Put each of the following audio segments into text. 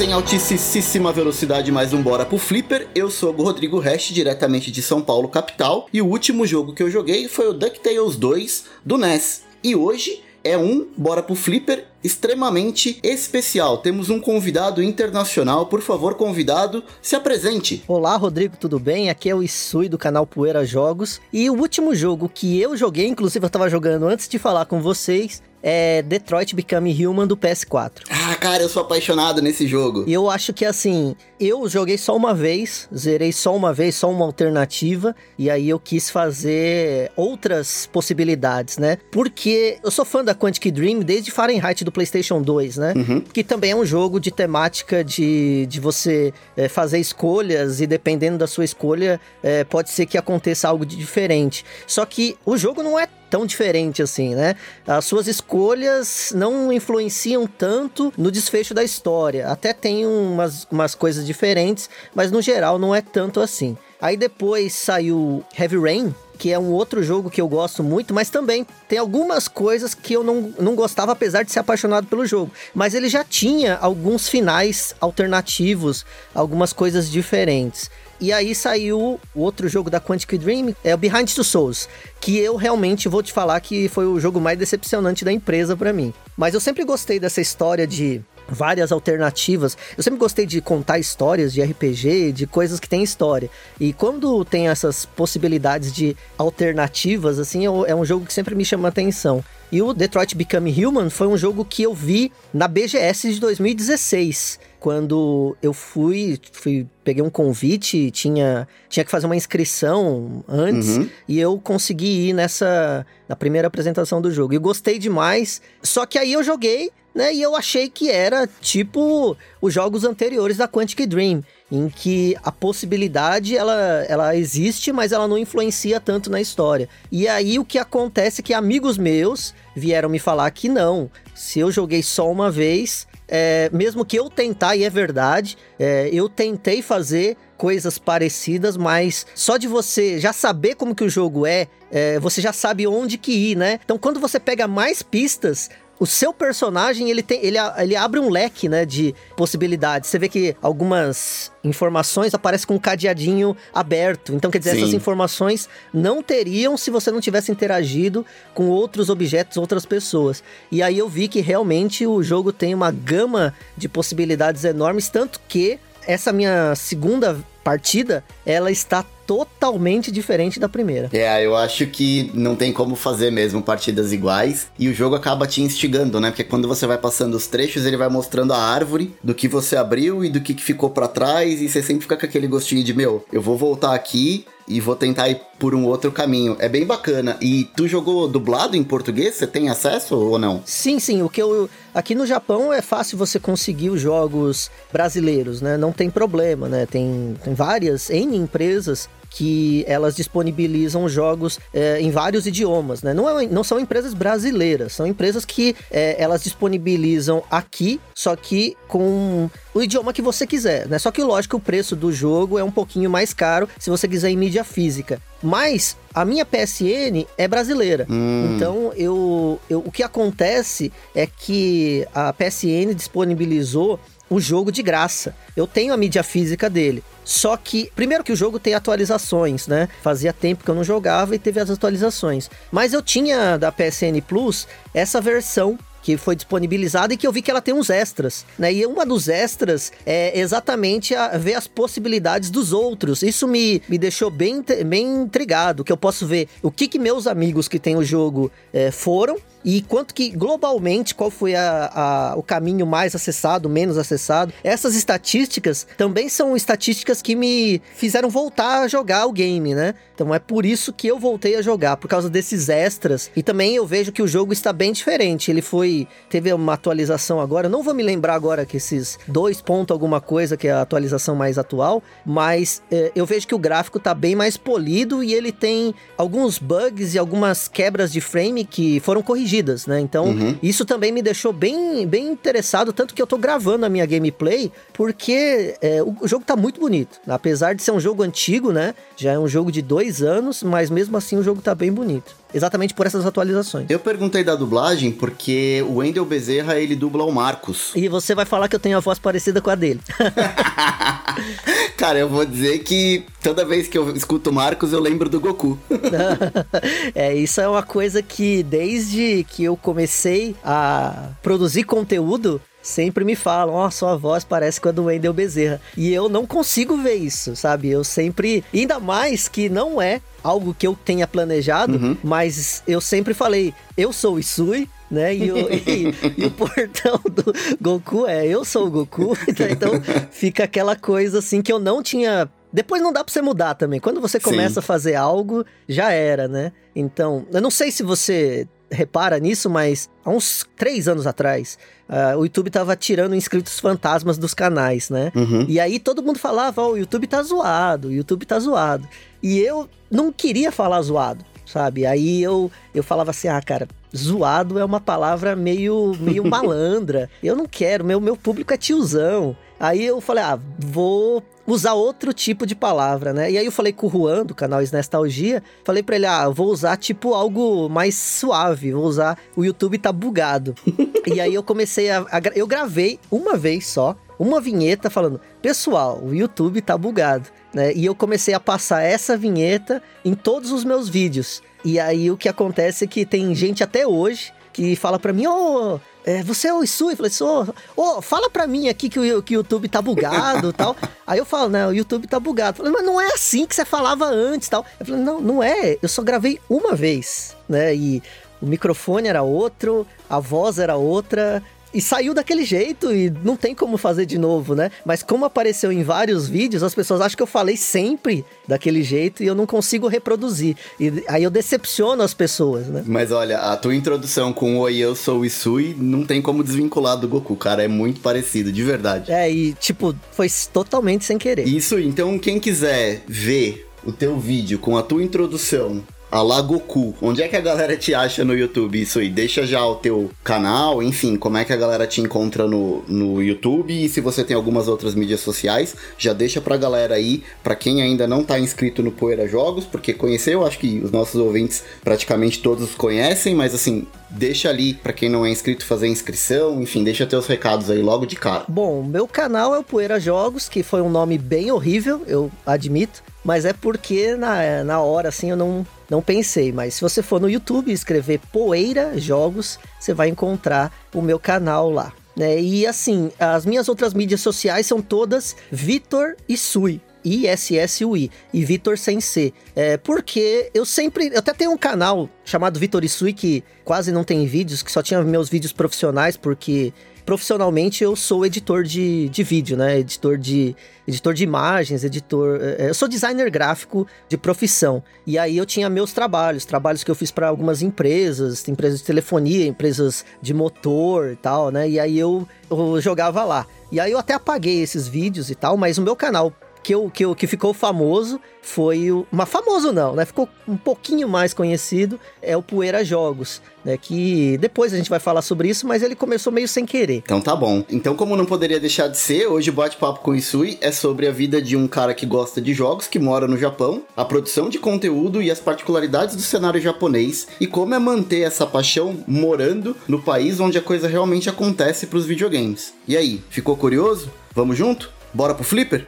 Em altíssima velocidade mais um Bora pro Flipper. Eu sou o Rodrigo Rest, diretamente de São Paulo, capital. E o último jogo que eu joguei foi o DuckTales 2 do NES. E hoje é um Bora pro Flipper extremamente especial. Temos um convidado internacional. Por favor, convidado, se apresente. Olá, Rodrigo, tudo bem? Aqui é o Isui do canal Poeira Jogos. E o último jogo que eu joguei, inclusive eu tava jogando antes de falar com vocês, é Detroit Become Human do PS4. Ah, cara, eu sou apaixonado nesse jogo. E eu acho que assim, eu joguei só uma vez, zerei só uma vez, só uma alternativa, e aí eu quis fazer outras possibilidades, né? Porque eu sou fã da Quantic Dream desde Fahrenheit do PlayStation 2, né? Uhum. Que também é um jogo de temática de, de você é, fazer escolhas e dependendo da sua escolha, é, pode ser que aconteça algo de diferente. Só que o jogo não é tão diferente assim, né? As suas escolhas não influenciam tanto no desfecho da história. Até tem umas, umas coisas diferentes, mas no geral não é tanto assim. Aí depois saiu Heavy Rain, que é um outro jogo que eu gosto muito, mas também tem algumas coisas que eu não, não gostava, apesar de ser apaixonado pelo jogo. Mas ele já tinha alguns finais alternativos, algumas coisas diferentes. E aí saiu o outro jogo da Quantic Dream, é o Behind the Souls, que eu realmente vou te falar que foi o jogo mais decepcionante da empresa para mim. Mas eu sempre gostei dessa história de várias alternativas. Eu sempre gostei de contar histórias de RPG, de coisas que têm história. E quando tem essas possibilidades de alternativas, assim, é um jogo que sempre me chama atenção. E o Detroit Become Human foi um jogo que eu vi na BGS de 2016 quando eu fui, fui peguei um convite, tinha, tinha que fazer uma inscrição antes uhum. e eu consegui ir nessa na primeira apresentação do jogo. E gostei demais. Só que aí eu joguei, né, e eu achei que era tipo os jogos anteriores da Quantic Dream, em que a possibilidade ela, ela existe, mas ela não influencia tanto na história. E aí o que acontece é que amigos meus vieram me falar que não. Se eu joguei só uma vez, é, mesmo que eu tentar, e é verdade, é, eu tentei fazer coisas parecidas, mas só de você já saber como que o jogo é, é, você já sabe onde que ir, né? Então quando você pega mais pistas, o seu personagem, ele tem, ele, ele abre um leque, né, de possibilidades. Você vê que algumas informações aparecem com um cadeadinho aberto. Então, quer dizer, Sim. essas informações não teriam se você não tivesse interagido com outros objetos, outras pessoas. E aí eu vi que realmente o jogo tem uma gama de possibilidades enormes, tanto que essa minha segunda partida, ela está totalmente diferente da primeira. É, eu acho que não tem como fazer mesmo partidas iguais e o jogo acaba te instigando, né? Porque quando você vai passando os trechos, ele vai mostrando a árvore do que você abriu e do que ficou para trás e você sempre fica com aquele gostinho de, meu, eu vou voltar aqui e vou tentar ir por um outro caminho. É bem bacana. E tu jogou dublado em português? Você tem acesso ou não? Sim, sim. O que eu aqui no Japão é fácil você conseguir os jogos brasileiros, né? Não tem problema, né? Tem, tem várias N empresas que elas disponibilizam jogos é, em vários idiomas, né? Não, é, não são empresas brasileiras, são empresas que é, elas disponibilizam aqui, só que com o idioma que você quiser, né? Só que lógico o preço do jogo é um pouquinho mais caro se você quiser em mídia física. Mas a minha PSN é brasileira. Hum. Então, eu, eu, o que acontece é que a PSN disponibilizou o jogo de graça. Eu tenho a mídia física dele. Só que, primeiro que o jogo tem atualizações, né? Fazia tempo que eu não jogava e teve as atualizações. Mas eu tinha da PSN Plus essa versão que foi disponibilizada e que eu vi que ela tem uns extras, né? E uma dos extras é exatamente a ver as possibilidades dos outros. Isso me, me deixou bem, bem intrigado, que eu posso ver o que, que meus amigos que têm o jogo é, foram e quanto que globalmente qual foi a, a, o caminho mais acessado, menos acessado. Essas estatísticas também são estatísticas que me fizeram voltar a jogar o game, né? Então é por isso que eu voltei a jogar, por causa desses extras. E também eu vejo que o jogo está bem diferente. Ele foi. Teve uma atualização agora. Não vou me lembrar agora que esses dois pontos alguma coisa, que é a atualização mais atual. Mas é, eu vejo que o gráfico está bem mais polido e ele tem alguns bugs e algumas quebras de frame que foram corrigidas corrigidas, né? Então, uhum. isso também me deixou bem, bem interessado, tanto que eu tô gravando a minha gameplay, porque é, o jogo tá muito bonito. Apesar de ser um jogo antigo, né? Já é um jogo de dois anos, mas mesmo assim o jogo tá bem bonito. Exatamente por essas atualizações. Eu perguntei da dublagem porque o Wendel Bezerra, ele dubla o Marcos. E você vai falar que eu tenho a voz parecida com a dele. Cara, eu vou dizer que toda vez que eu escuto o Marcos, eu lembro do Goku. é, isso é uma coisa que desde que eu comecei a produzir conteúdo, sempre me falam, ó, oh, sua voz parece com a do Wendel Bezerra. E eu não consigo ver isso, sabe? Eu sempre. Ainda mais que não é algo que eu tenha planejado, uhum. mas eu sempre falei, eu sou o Isui, né? E o, e, e o, portão do Goku é eu sou o Goku, então fica aquela coisa assim que eu não tinha. Depois não dá pra você mudar também. Quando você começa Sim. a fazer algo, já era, né? Então, eu não sei se você repara nisso, mas há uns três anos atrás, uh, o YouTube tava tirando inscritos fantasmas dos canais, né? Uhum. E aí todo mundo falava, ó, oh, o YouTube tá zoado, o YouTube tá zoado. E eu não queria falar zoado, sabe? Aí eu, eu falava assim, ah, cara, zoado é uma palavra meio, meio malandra. Eu não quero, meu, meu público é tiozão. Aí eu falei, ah, vou usar outro tipo de palavra, né? E aí eu falei com o Juan, do canal Nostalgia, falei pra ele, ah, vou usar tipo algo mais suave, vou usar, o YouTube tá bugado. e aí eu comecei a, a, eu gravei uma vez só, uma vinheta falando, pessoal, o YouTube tá bugado, né? E eu comecei a passar essa vinheta em todos os meus vídeos. E aí o que acontece é que tem gente até hoje que fala pra mim, ô, oh, é, você é o Isui? Eu falei, sou. Oh, fala pra mim aqui que o, que o YouTube tá bugado tal. Aí eu falo, não, o YouTube tá bugado. Eu falei, mas não é assim que você falava antes tal. Eu falei, não, não é. Eu só gravei uma vez, né? E o microfone era outro, a voz era outra, e saiu daquele jeito e não tem como fazer de novo, né? Mas como apareceu em vários vídeos, as pessoas acham que eu falei sempre daquele jeito e eu não consigo reproduzir. E aí eu decepciono as pessoas, né? Mas olha, a tua introdução com Oi, eu sou o Isui não tem como desvincular do Goku, cara. É muito parecido, de verdade. É, e tipo, foi totalmente sem querer. Isso, então quem quiser ver o teu vídeo com a tua introdução a la Goku. Onde é que a galera te acha no YouTube? Isso aí, deixa já o teu canal, enfim, como é que a galera te encontra no, no YouTube e se você tem algumas outras mídias sociais, já deixa pra galera aí, pra quem ainda não tá inscrito no Poeira Jogos, porque conheceu, acho que os nossos ouvintes praticamente todos conhecem, mas assim, deixa ali para quem não é inscrito fazer inscrição, enfim, deixa teus recados aí logo de cara. Bom, meu canal é o Poeira Jogos, que foi um nome bem horrível, eu admito, mas é porque na, na hora assim eu não não pensei, mas se você for no YouTube e escrever Poeira Jogos, você vai encontrar o meu canal lá. Né? E assim, as minhas outras mídias sociais são todas Vitor e Sui. I-S-S-U-I e Vitor sem C. É, porque eu sempre. Eu até tenho um canal chamado Vitor Isui que quase não tem vídeos, que só tinha meus vídeos profissionais, porque profissionalmente eu sou editor de, de vídeo, né? Editor de, editor de imagens, editor. É, eu sou designer gráfico de profissão. E aí eu tinha meus trabalhos, trabalhos que eu fiz para algumas empresas, empresas de telefonia, empresas de motor e tal, né? E aí eu, eu jogava lá. E aí eu até apaguei esses vídeos e tal, mas o meu canal que, eu, que, eu, que ficou famoso foi o. Mas famoso não, né? Ficou um pouquinho mais conhecido, é o Poeira Jogos. Né, que depois a gente vai falar sobre isso, mas ele começou meio sem querer. Então tá bom. Então, como não poderia deixar de ser, hoje o bate-papo com o Isui é sobre a vida de um cara que gosta de jogos, que mora no Japão, a produção de conteúdo e as particularidades do cenário japonês, e como é manter essa paixão morando no país onde a coisa realmente acontece para os videogames. E aí, ficou curioso? Vamos junto? Bora pro Flipper?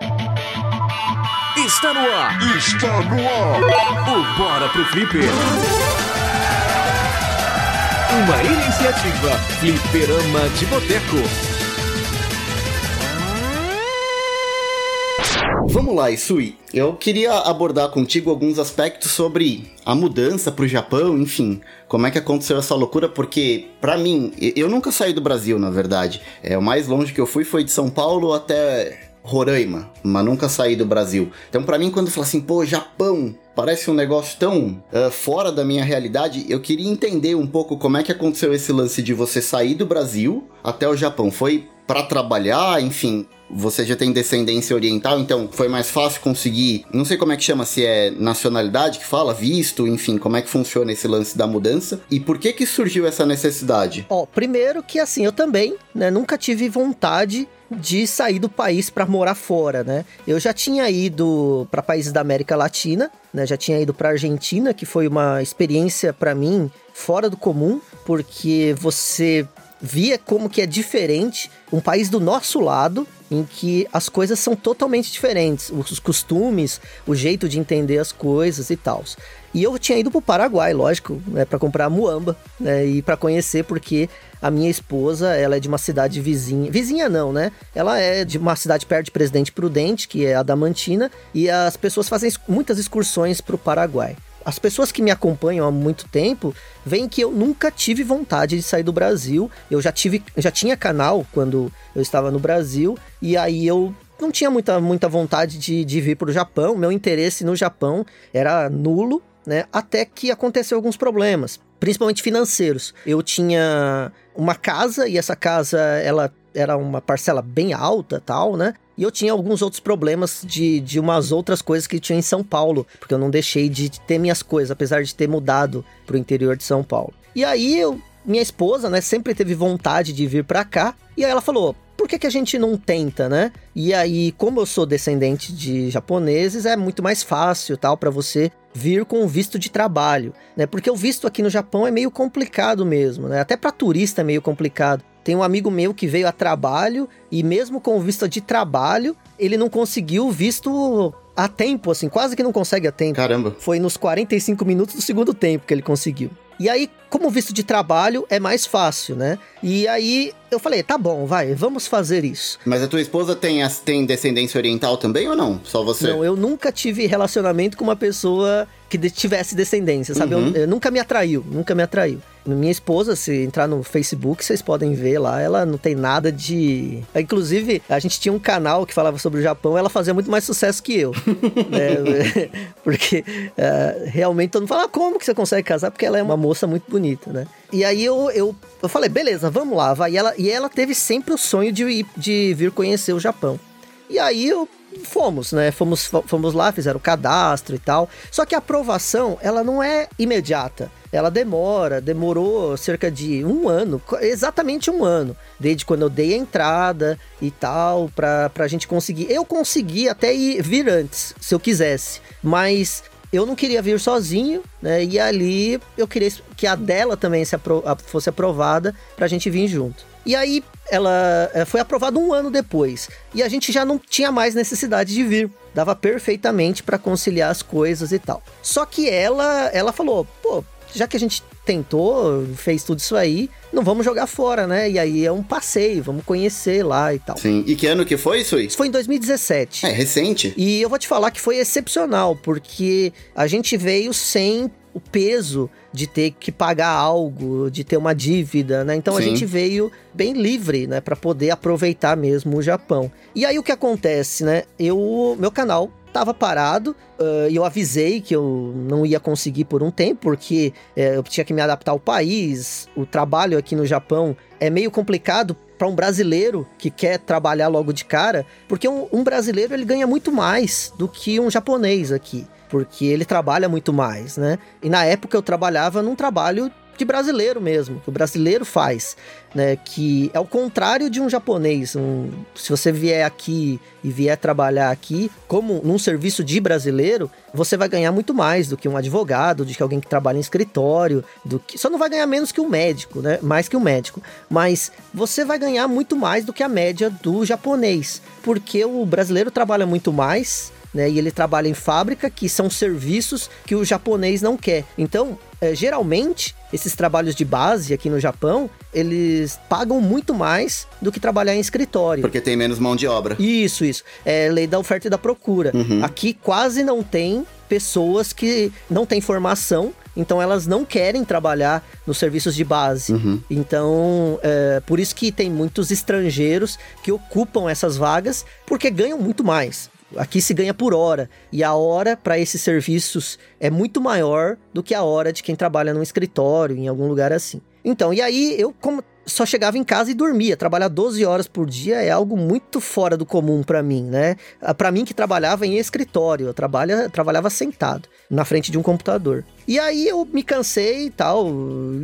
Está no ar! Está no ar! O Bora pro Flipper! Uma iniciativa Flipperama de Boteco. Vamos lá, Isui. Eu queria abordar contigo alguns aspectos sobre a mudança para o Japão, enfim, como é que aconteceu essa loucura, porque para mim, eu nunca saí do Brasil, na verdade. É, o mais longe que eu fui foi de São Paulo até Roraima, mas nunca saí do Brasil. Então, para mim, quando fala assim, pô, Japão, parece um negócio tão uh, fora da minha realidade, eu queria entender um pouco como é que aconteceu esse lance de você sair do Brasil até o Japão. Foi para trabalhar, enfim, você já tem descendência oriental, então foi mais fácil conseguir, não sei como é que chama, se é nacionalidade que fala, visto, enfim, como é que funciona esse lance da mudança e por que que surgiu essa necessidade? Ó, primeiro que assim, eu também, né, nunca tive vontade de sair do país para morar fora, né? Eu já tinha ido para países da América Latina, né? Já tinha ido para Argentina, que foi uma experiência para mim fora do comum, porque você via como que é diferente um país do nosso lado, em que as coisas são totalmente diferentes, os costumes, o jeito de entender as coisas e tal. E eu tinha ido pro Paraguai, lógico, né, para comprar muamba, né, e para conhecer porque a minha esposa, ela é de uma cidade vizinha, vizinha não, né? Ela é de uma cidade perto de Presidente Prudente, que é a Damantina, e as pessoas fazem muitas excursões pro Paraguai as pessoas que me acompanham há muito tempo veem que eu nunca tive vontade de sair do Brasil. Eu já tive, já tinha canal quando eu estava no Brasil e aí eu não tinha muita, muita vontade de, de vir para o Japão. Meu interesse no Japão era nulo, né? Até que aconteceu alguns problemas, principalmente financeiros. Eu tinha uma casa e essa casa ela era uma parcela bem alta, tal, né? E eu tinha alguns outros problemas de, de umas outras coisas que tinha em São Paulo, porque eu não deixei de ter minhas coisas, apesar de ter mudado pro interior de São Paulo. E aí eu, minha esposa, né, sempre teve vontade de vir para cá, e aí ela falou: por que, que a gente não tenta, né? E aí, como eu sou descendente de japoneses, é muito mais fácil, tal, para você vir com o visto de trabalho, né? Porque o visto aqui no Japão é meio complicado mesmo, né? Até para turista é meio complicado. Tem um amigo meu que veio a trabalho e mesmo com visto de trabalho, ele não conseguiu visto a tempo, assim, quase que não consegue a tempo. Caramba. Foi nos 45 minutos do segundo tempo que ele conseguiu. E aí, como visto de trabalho, é mais fácil, né? E aí eu falei, tá bom, vai, vamos fazer isso. Mas a tua esposa tem, tem descendência oriental também ou não? Só você? Não, eu nunca tive relacionamento com uma pessoa que tivesse descendência, sabe? Uhum. Eu, eu, nunca me atraiu, nunca me atraiu. Minha esposa, se entrar no Facebook, vocês podem ver lá, ela não tem nada de. Inclusive, a gente tinha um canal que falava sobre o Japão, ela fazia muito mais sucesso que eu. né? Porque uh, realmente todo mundo fala, ah, como que você consegue casar? Porque ela é uma moça muito bonita, né? E aí eu, eu, eu falei, beleza, vamos lá, vai. E ela, e ela teve sempre o sonho de, de vir conhecer o Japão. E aí eu fomos, né? Fomos, fomos lá, fizeram o cadastro e tal. Só que a aprovação, ela não é imediata. Ela demora, demorou cerca de um ano, exatamente um ano, desde quando eu dei a entrada e tal, pra, pra gente conseguir. Eu consegui até ir, vir antes, se eu quisesse, mas eu não queria vir sozinho, né? E ali eu queria que a dela também apro fosse aprovada pra gente vir junto. E aí ela eh, foi aprovada um ano depois. E a gente já não tinha mais necessidade de vir. Dava perfeitamente para conciliar as coisas e tal. Só que ela, ela falou: pô, já que a gente tentou, fez tudo isso aí, não vamos jogar fora, né? E aí é um passeio, vamos conhecer lá e tal. Sim. E que ano que foi isso? Isso foi em 2017. É, recente. E eu vou te falar que foi excepcional, porque a gente veio sem o peso de ter que pagar algo, de ter uma dívida, né? Então Sim. a gente veio bem livre, né, para poder aproveitar mesmo o Japão. E aí o que acontece, né? Eu, meu canal tava parado uh, e eu avisei que eu não ia conseguir por um tempo, porque uh, eu tinha que me adaptar ao país. O trabalho aqui no Japão é meio complicado para um brasileiro que quer trabalhar logo de cara, porque um, um brasileiro ele ganha muito mais do que um japonês aqui porque ele trabalha muito mais, né? E na época eu trabalhava num trabalho de brasileiro mesmo, que o brasileiro faz, né? Que é o contrário de um japonês. Um, se você vier aqui e vier trabalhar aqui como num serviço de brasileiro, você vai ganhar muito mais do que um advogado, do que alguém que trabalha em escritório, do que só não vai ganhar menos que um médico, né? Mais que um médico, mas você vai ganhar muito mais do que a média do japonês, porque o brasileiro trabalha muito mais né? E ele trabalha em fábrica, que são serviços que o japonês não quer. Então, é, geralmente, esses trabalhos de base aqui no Japão, eles pagam muito mais do que trabalhar em escritório. Porque tem menos mão de obra. Isso, isso. É lei da oferta e da procura. Uhum. Aqui quase não tem pessoas que não têm formação, então elas não querem trabalhar nos serviços de base. Uhum. Então, é, por isso que tem muitos estrangeiros que ocupam essas vagas, porque ganham muito mais. Aqui se ganha por hora e a hora para esses serviços é muito maior do que a hora de quem trabalha num escritório, em algum lugar assim. Então, e aí eu só chegava em casa e dormia. Trabalhar 12 horas por dia é algo muito fora do comum para mim, né? Ah, para mim que trabalhava em escritório, eu trabalha, trabalhava sentado na frente de um computador. E aí eu me cansei e tal.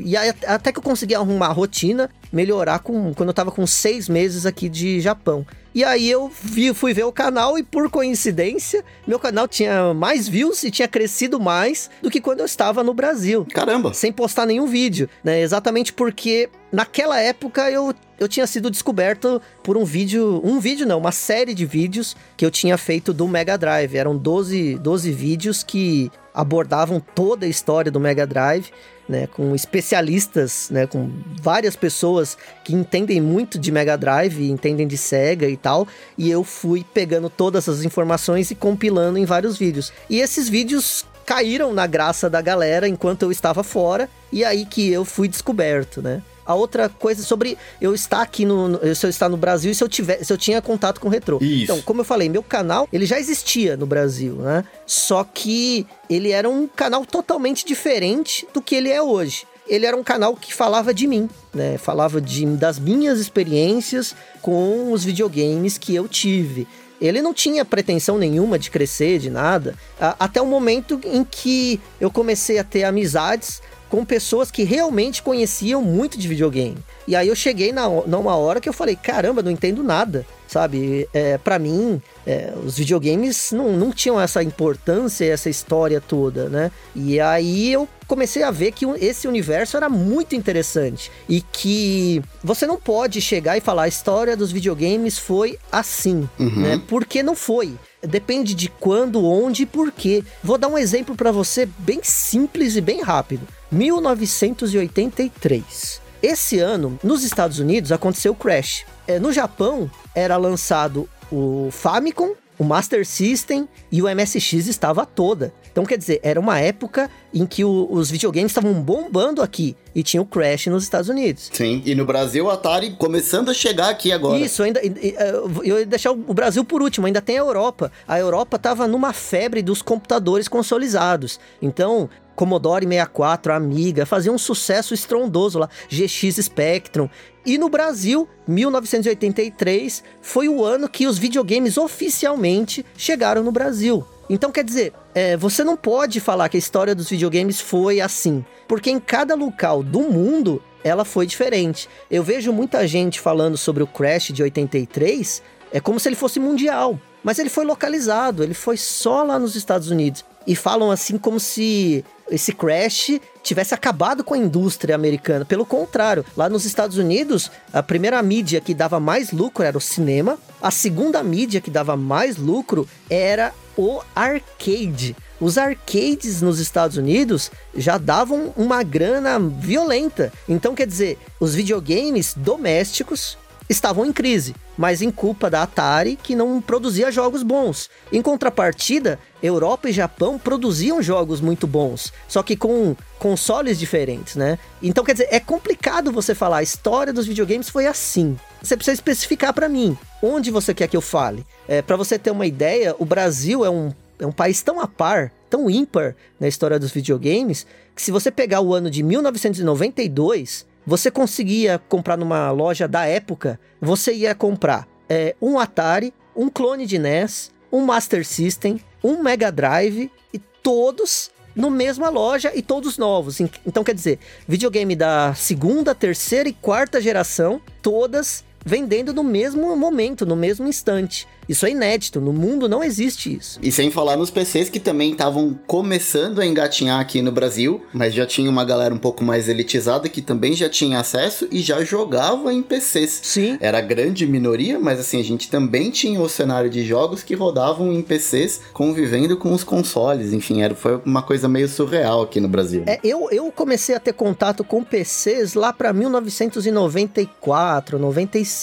E aí, até que eu consegui arrumar a rotina, melhorar com, quando eu tava com seis meses aqui de Japão. E aí eu vi, fui ver o canal e por coincidência, meu canal tinha mais views e tinha crescido mais do que quando eu estava no Brasil. Caramba! Sem postar nenhum vídeo, né? Exatamente porque naquela época eu, eu tinha sido descoberto por um vídeo, um vídeo não, uma série de vídeos que eu tinha feito do Mega Drive. Eram 12, 12 vídeos que abordavam toda a história do Mega Drive né, com especialistas, né, com várias pessoas que entendem muito de Mega Drive, entendem de Sega e tal, e eu fui pegando todas essas informações e compilando em vários vídeos. E esses vídeos caíram na graça da galera enquanto eu estava fora, e aí que eu fui descoberto, né? A outra coisa sobre eu estar aqui no, se eu estar no Brasil e se eu tiver, se eu tinha contato com o retrô. Isso. Então, como eu falei, meu canal, ele já existia no Brasil, né? Só que ele era um canal totalmente diferente do que ele é hoje ele era um canal que falava de mim, né? Falava de, das minhas experiências com os videogames que eu tive. Ele não tinha pretensão nenhuma de crescer, de nada, até o momento em que eu comecei a ter amizades com pessoas que realmente conheciam muito de videogame. E aí eu cheguei na, numa hora que eu falei, caramba, não entendo nada, sabe? É, para mim, é, os videogames não, não tinham essa importância, essa história toda, né? E aí eu comecei a ver que esse universo era muito interessante e que você não pode chegar e falar a história dos videogames foi assim, uhum. né? Porque não foi. Depende de quando, onde e por quê. Vou dar um exemplo para você bem simples e bem rápido. 1983. Esse ano, nos Estados Unidos, aconteceu o Crash. É, no Japão, era lançado o Famicom, o Master System e o MSX estava toda. Então, quer dizer, era uma época em que o, os videogames estavam bombando aqui e tinha o Crash nos Estados Unidos. Sim, e no Brasil o Atari começando a chegar aqui agora. Isso, ainda eu ia deixar o Brasil por último, ainda tem a Europa. A Europa estava numa febre dos computadores consolizados. Então, Commodore 64, Amiga, fazia um sucesso estrondoso lá, GX Spectrum. E no Brasil, 1983 foi o ano que os videogames oficialmente chegaram no Brasil. Então, quer dizer, é, você não pode falar que a história dos videogames foi assim, porque em cada local do mundo ela foi diferente. Eu vejo muita gente falando sobre o Crash de 83, é como se ele fosse mundial, mas ele foi localizado, ele foi só lá nos Estados Unidos. E falam assim como se esse crash tivesse acabado com a indústria americana. Pelo contrário, lá nos Estados Unidos, a primeira mídia que dava mais lucro era o cinema, a segunda mídia que dava mais lucro era o arcade. Os arcades nos Estados Unidos já davam uma grana violenta. Então, quer dizer, os videogames domésticos estavam em crise, mas em culpa da Atari que não produzia jogos bons. Em contrapartida, Europa e Japão produziam jogos muito bons, só que com consoles diferentes, né? Então quer dizer, é complicado você falar a história dos videogames foi assim. Você precisa especificar para mim onde você quer que eu fale. É, para você ter uma ideia, o Brasil é um, é um país tão a par, tão ímpar na história dos videogames, que se você pegar o ano de 1992 você conseguia comprar numa loja da época, você ia comprar é, um Atari, um clone de NES, um Master System, um Mega Drive e todos no mesma loja e todos novos. Então quer dizer, videogame da segunda, terceira e quarta geração, todas vendendo no mesmo momento, no mesmo instante. Isso é inédito, no mundo não existe isso. E sem falar nos PCs que também estavam começando a engatinhar aqui no Brasil, mas já tinha uma galera um pouco mais elitizada que também já tinha acesso e já jogava em PCs. Sim. Era grande minoria, mas assim, a gente também tinha o cenário de jogos que rodavam em PCs convivendo com os consoles. Enfim, era, foi uma coisa meio surreal aqui no Brasil. É, eu, eu comecei a ter contato com PCs lá para 1994, 95.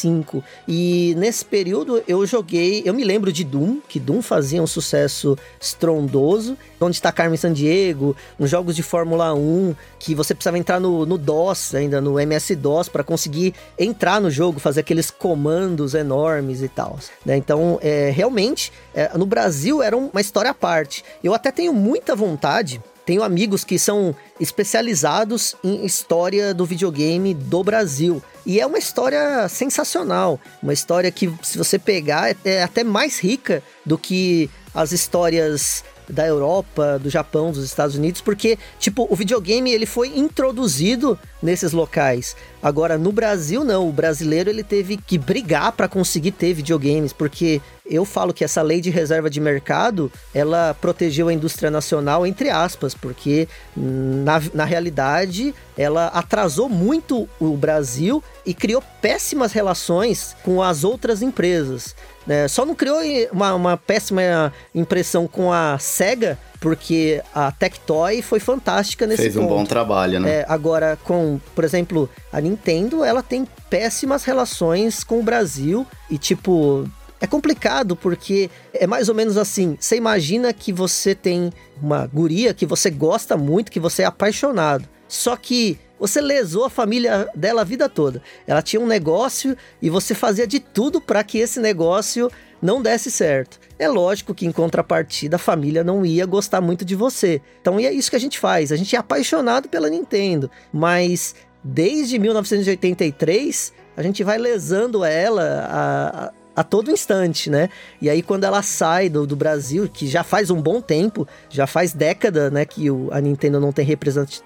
E nesse período eu joguei eu me lembro de Doom, que Doom fazia um sucesso estrondoso, onde está Carmen Sandiego, uns jogos de Fórmula 1, que você precisava entrar no, no DOS, ainda no MS-DOS, para conseguir entrar no jogo, fazer aqueles comandos enormes e tal. Né? Então, é, realmente, é, no Brasil era uma história à parte. Eu até tenho muita vontade tenho amigos que são especializados em história do videogame do Brasil. E é uma história sensacional. Uma história que, se você pegar, é, é até mais rica do que as histórias da Europa, do Japão, dos Estados Unidos, porque, tipo, o videogame ele foi introduzido nesses locais. Agora, no Brasil, não. O brasileiro ele teve que brigar para conseguir ter videogames, porque eu falo que essa lei de reserva de mercado, ela protegeu a indústria nacional, entre aspas, porque na, na realidade ela atrasou muito o Brasil e criou péssimas relações com as outras empresas. Né? Só não criou uma, uma péssima impressão com a SEGA, porque a Tectoy foi fantástica nesse Fez um ponto. bom trabalho, né? É, agora, com, por exemplo, a Nintendo, ela tem péssimas relações com o Brasil e, tipo, é complicado porque é mais ou menos assim. Você imagina que você tem uma guria que você gosta muito, que você é apaixonado. Só que você lesou a família dela a vida toda. Ela tinha um negócio e você fazia de tudo para que esse negócio não desse certo. É lógico que em contrapartida a família não ia gostar muito de você. Então é isso que a gente faz. A gente é apaixonado pela Nintendo, mas desde 1983 a gente vai lesando ela a, a todo instante, né? E aí quando ela sai do, do Brasil, que já faz um bom tempo, já faz década, né, que o, a Nintendo não tem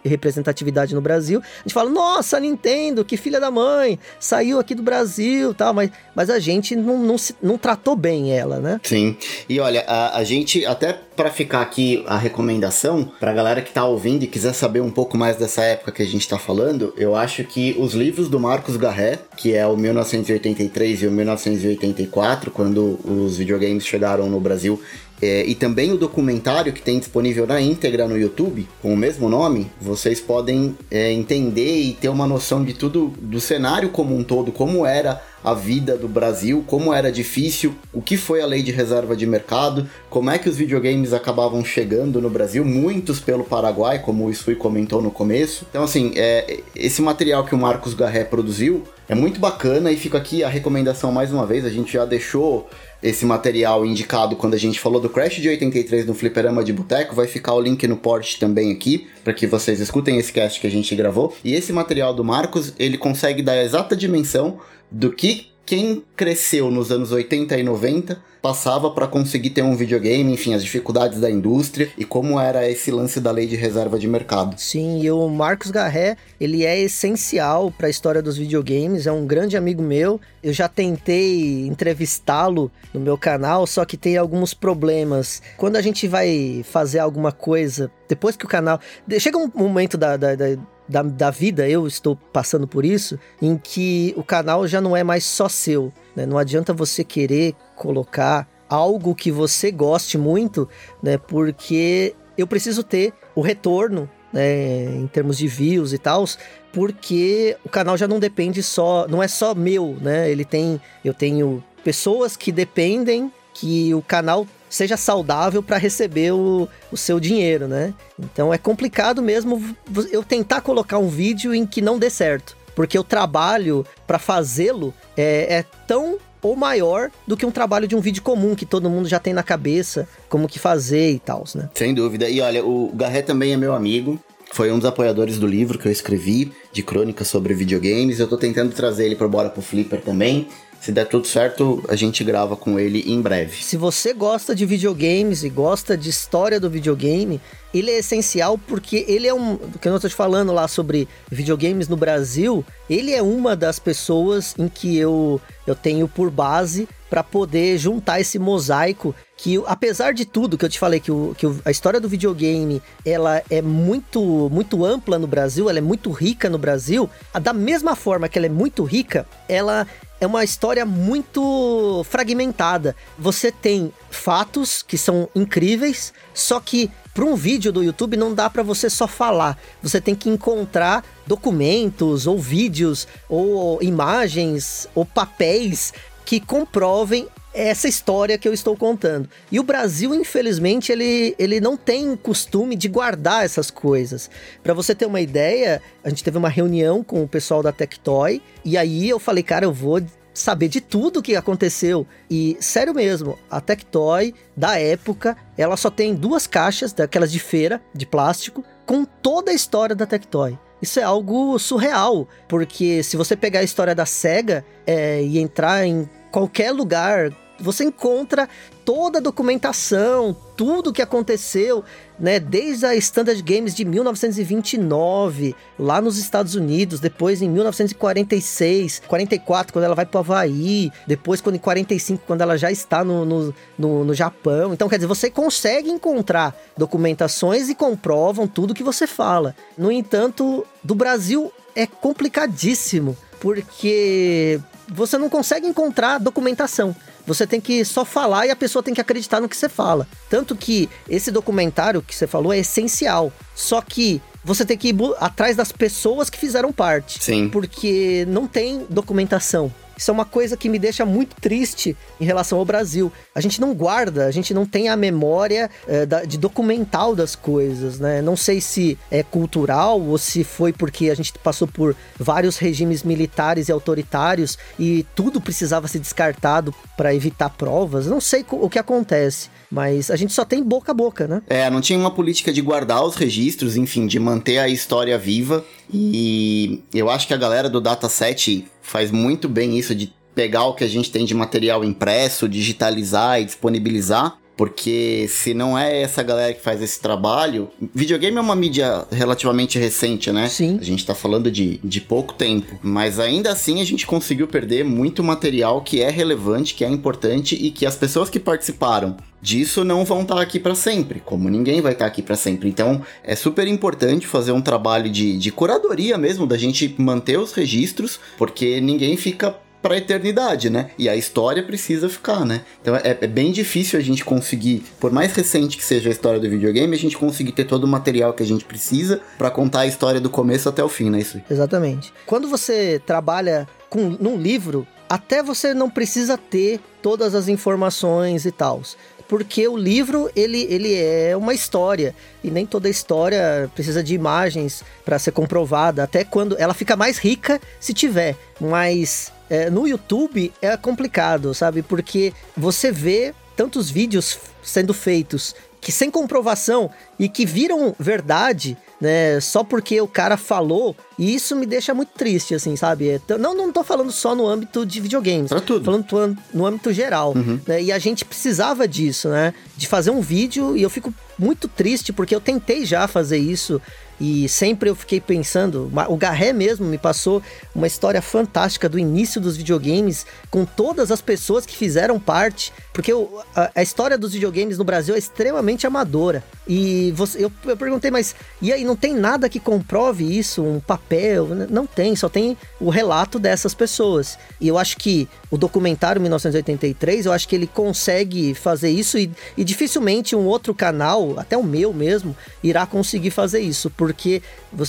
representatividade no Brasil, a gente fala, nossa, a Nintendo, que filha da mãe, saiu aqui do Brasil tal, mas, mas a gente não, não, se, não tratou bem ela, né? Sim, e olha, a, a gente, até para ficar aqui a recomendação, pra galera que tá ouvindo e quiser saber um pouco mais dessa época que a gente tá falando, eu acho que os livros do Marcos Garré, que é o 1983 e o 1984, 94, quando os videogames chegaram no Brasil, é, e também o documentário que tem disponível na íntegra no YouTube, com o mesmo nome, vocês podem é, entender e ter uma noção de tudo, do cenário como um todo, como era a vida do Brasil, como era difícil, o que foi a lei de reserva de mercado, como é que os videogames acabavam chegando no Brasil, muitos pelo Paraguai, como o Isui comentou no começo. Então, assim, é, esse material que o Marcos Garré produziu é muito bacana e fica aqui a recomendação mais uma vez. A gente já deixou esse material indicado quando a gente falou do Crash de 83 no Fliperama de Boteco. Vai ficar o link no port também aqui, para que vocês escutem esse cast que a gente gravou. E esse material do Marcos, ele consegue dar a exata dimensão do que quem cresceu nos anos 80 e 90 passava para conseguir ter um videogame, enfim, as dificuldades da indústria e como era esse lance da lei de reserva de mercado. Sim, e o Marcos Garré, ele é essencial para a história dos videogames, é um grande amigo meu. Eu já tentei entrevistá-lo no meu canal, só que tem alguns problemas. Quando a gente vai fazer alguma coisa, depois que o canal. Chega um momento da, da, da da, da vida, eu estou passando por isso, em que o canal já não é mais só seu. Né? Não adianta você querer colocar algo que você goste muito, né? Porque eu preciso ter o retorno, né? Em termos de views e tal, porque o canal já não depende só, não é só meu, né? Ele tem, eu tenho pessoas que dependem que o canal seja saudável para receber o, o seu dinheiro, né? Então é complicado mesmo eu tentar colocar um vídeo em que não dê certo, porque o trabalho para fazê-lo é, é tão ou maior do que um trabalho de um vídeo comum que todo mundo já tem na cabeça como que fazer e tal, né? Sem dúvida. E olha, o Garré também é meu amigo. Foi um dos apoiadores do livro que eu escrevi de crônicas sobre videogames. Eu tô tentando trazer ele pro Bora pro Flipper também. Se der tudo certo, a gente grava com ele em breve. Se você gosta de videogames e gosta de história do videogame, ele é essencial porque ele é um. Que eu não estou te falando lá sobre videogames no Brasil, ele é uma das pessoas em que eu, eu tenho por base para poder juntar esse mosaico que apesar de tudo que eu te falei que, o, que a história do videogame ela é muito muito ampla no Brasil, ela é muito rica no Brasil, da mesma forma que ela é muito rica, ela é uma história muito fragmentada. Você tem fatos que são incríveis, só que para um vídeo do YouTube não dá para você só falar. Você tem que encontrar documentos ou vídeos ou imagens ou papéis que comprovem essa história que eu estou contando. E o Brasil, infelizmente, ele, ele não tem costume de guardar essas coisas. Para você ter uma ideia, a gente teve uma reunião com o pessoal da Tectoy e aí eu falei, cara, eu vou saber de tudo que aconteceu. E, sério mesmo, a Tectoy, da época, ela só tem duas caixas, daquelas de feira, de plástico, com toda a história da Tectoy. Isso é algo surreal, porque se você pegar a história da SEGA é, e entrar em qualquer lugar, você encontra toda a documentação, tudo que aconteceu, né, desde a Standard Games de 1929, lá nos Estados Unidos, depois em 1946, 44, quando ela vai para o Havaí, depois quando em 45, quando ela já está no, no, no, no Japão. Então, quer dizer, você consegue encontrar documentações e comprovam tudo que você fala. No entanto, do Brasil é complicadíssimo, porque você não consegue encontrar documentação. Você tem que só falar e a pessoa tem que acreditar no que você fala. Tanto que esse documentário que você falou é essencial. Só que você tem que ir atrás das pessoas que fizeram parte. Sim. Porque não tem documentação. Isso é uma coisa que me deixa muito triste em relação ao Brasil. A gente não guarda, a gente não tem a memória é, da, de documental das coisas, né? Não sei se é cultural ou se foi porque a gente passou por vários regimes militares e autoritários e tudo precisava ser descartado para evitar provas. Não sei o que acontece. Mas a gente só tem boca a boca, né? É, não tinha uma política de guardar os registros, enfim, de manter a história viva. E eu acho que a galera do Dataset faz muito bem isso de pegar o que a gente tem de material impresso, digitalizar e disponibilizar porque se não é essa galera que faz esse trabalho. Videogame é uma mídia relativamente recente, né? Sim. A gente tá falando de, de pouco tempo. Mas ainda assim a gente conseguiu perder muito material que é relevante, que é importante e que as pessoas que participaram disso não vão estar tá aqui para sempre, como ninguém vai estar tá aqui para sempre. Então é super importante fazer um trabalho de, de curadoria mesmo, da gente manter os registros, porque ninguém fica para a eternidade, né? E a história precisa ficar, né? Então é, é, bem difícil a gente conseguir, por mais recente que seja a história do videogame, a gente conseguir ter todo o material que a gente precisa para contar a história do começo até o fim, né? Isso. Exatamente. Quando você trabalha com num livro, até você não precisa ter todas as informações e tal porque o livro ele, ele é uma história e nem toda história precisa de imagens para ser comprovada, até quando ela fica mais rica se tiver, mas é, no YouTube é complicado, sabe? Porque você vê tantos vídeos sendo feitos que sem comprovação e que viram verdade, né? Só porque o cara falou, e isso me deixa muito triste, assim, sabe? É, não, não tô falando só no âmbito de videogames. Pra tudo. Falando no âmbito geral. Uhum. Né? E a gente precisava disso, né? De fazer um vídeo, e eu fico muito triste porque eu tentei já fazer isso e sempre eu fiquei pensando, o Garré mesmo me passou uma história fantástica do início dos videogames, com todas as pessoas que fizeram parte, porque a, a, história dos videogames no Brasil é extremamente amadora. E você, eu, eu, perguntei, mas e aí, não tem nada que comprove isso? Um papel? Não tem, só tem o relato dessas pessoas. E eu acho que o documentário 1983, eu acho que ele consegue fazer isso e, e dificilmente um outro canal, até o meu mesmo, irá conseguir fazer isso, porque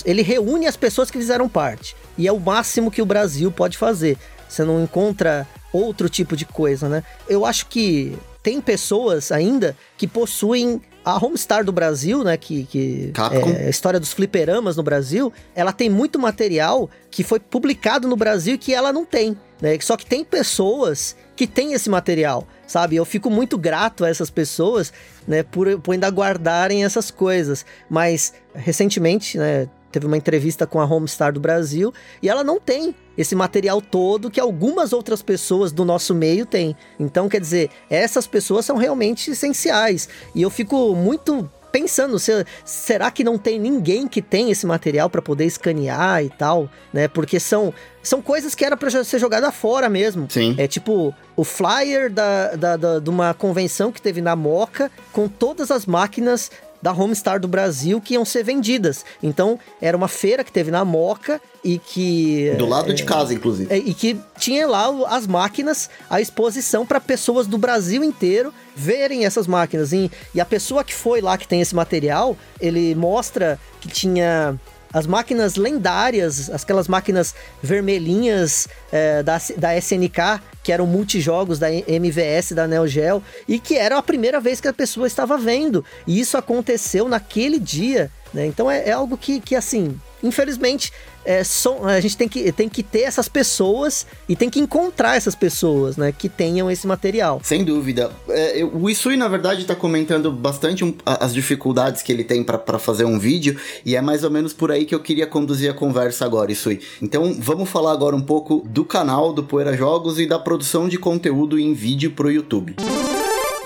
ele reúne as pessoas que fizeram parte. E é o máximo que o Brasil pode fazer. Você não encontra outro tipo de coisa, né? Eu acho que tem pessoas ainda que possuem a Homestar do Brasil, né, que, que é a história dos fliperamas no Brasil, ela tem muito material que foi publicado no Brasil e que ela não tem, né? Só que tem pessoas que têm esse material, sabe? Eu fico muito grato a essas pessoas, né, por, por ainda guardarem essas coisas. Mas recentemente, né, teve uma entrevista com a Homestar do Brasil e ela não tem esse material todo que algumas outras pessoas do nosso meio têm. Então, quer dizer, essas pessoas são realmente essenciais. E eu fico muito pensando, se, será que não tem ninguém que tem esse material para poder escanear e tal, né? Porque são, são coisas que era para ser jogada fora mesmo. Sim. É tipo o flyer da, da, da, de uma convenção que teve na Moca com todas as máquinas da Homestar do Brasil que iam ser vendidas. Então, era uma feira que teve na Moca e que. Do lado é, de casa, inclusive. É, e que tinha lá as máquinas à exposição para pessoas do Brasil inteiro verem essas máquinas. E, e a pessoa que foi lá, que tem esse material, ele mostra que tinha as máquinas lendárias, aquelas máquinas vermelhinhas é, da, da SNK, que eram multijogos da MVS, da Neo Geo, e que era a primeira vez que a pessoa estava vendo. E isso aconteceu naquele dia Né? Então é, é algo que, que, assim, infelizmente, é, a gente tem que, tem que ter essas pessoas e tem que encontrar essas pessoas, né, que tenham esse material. Sem dúvida. É, o Isui, na verdade, está comentando bastante um, as dificuldades que ele tem para fazer um vídeo, e é mais ou menos por aí que eu queria conduzir a conversa agora, Isui. Então, vamos falar agora um pouco do canal do Poeira Jogos e da produção de conteúdo em vídeo pro YouTube.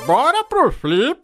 Bora pro flip!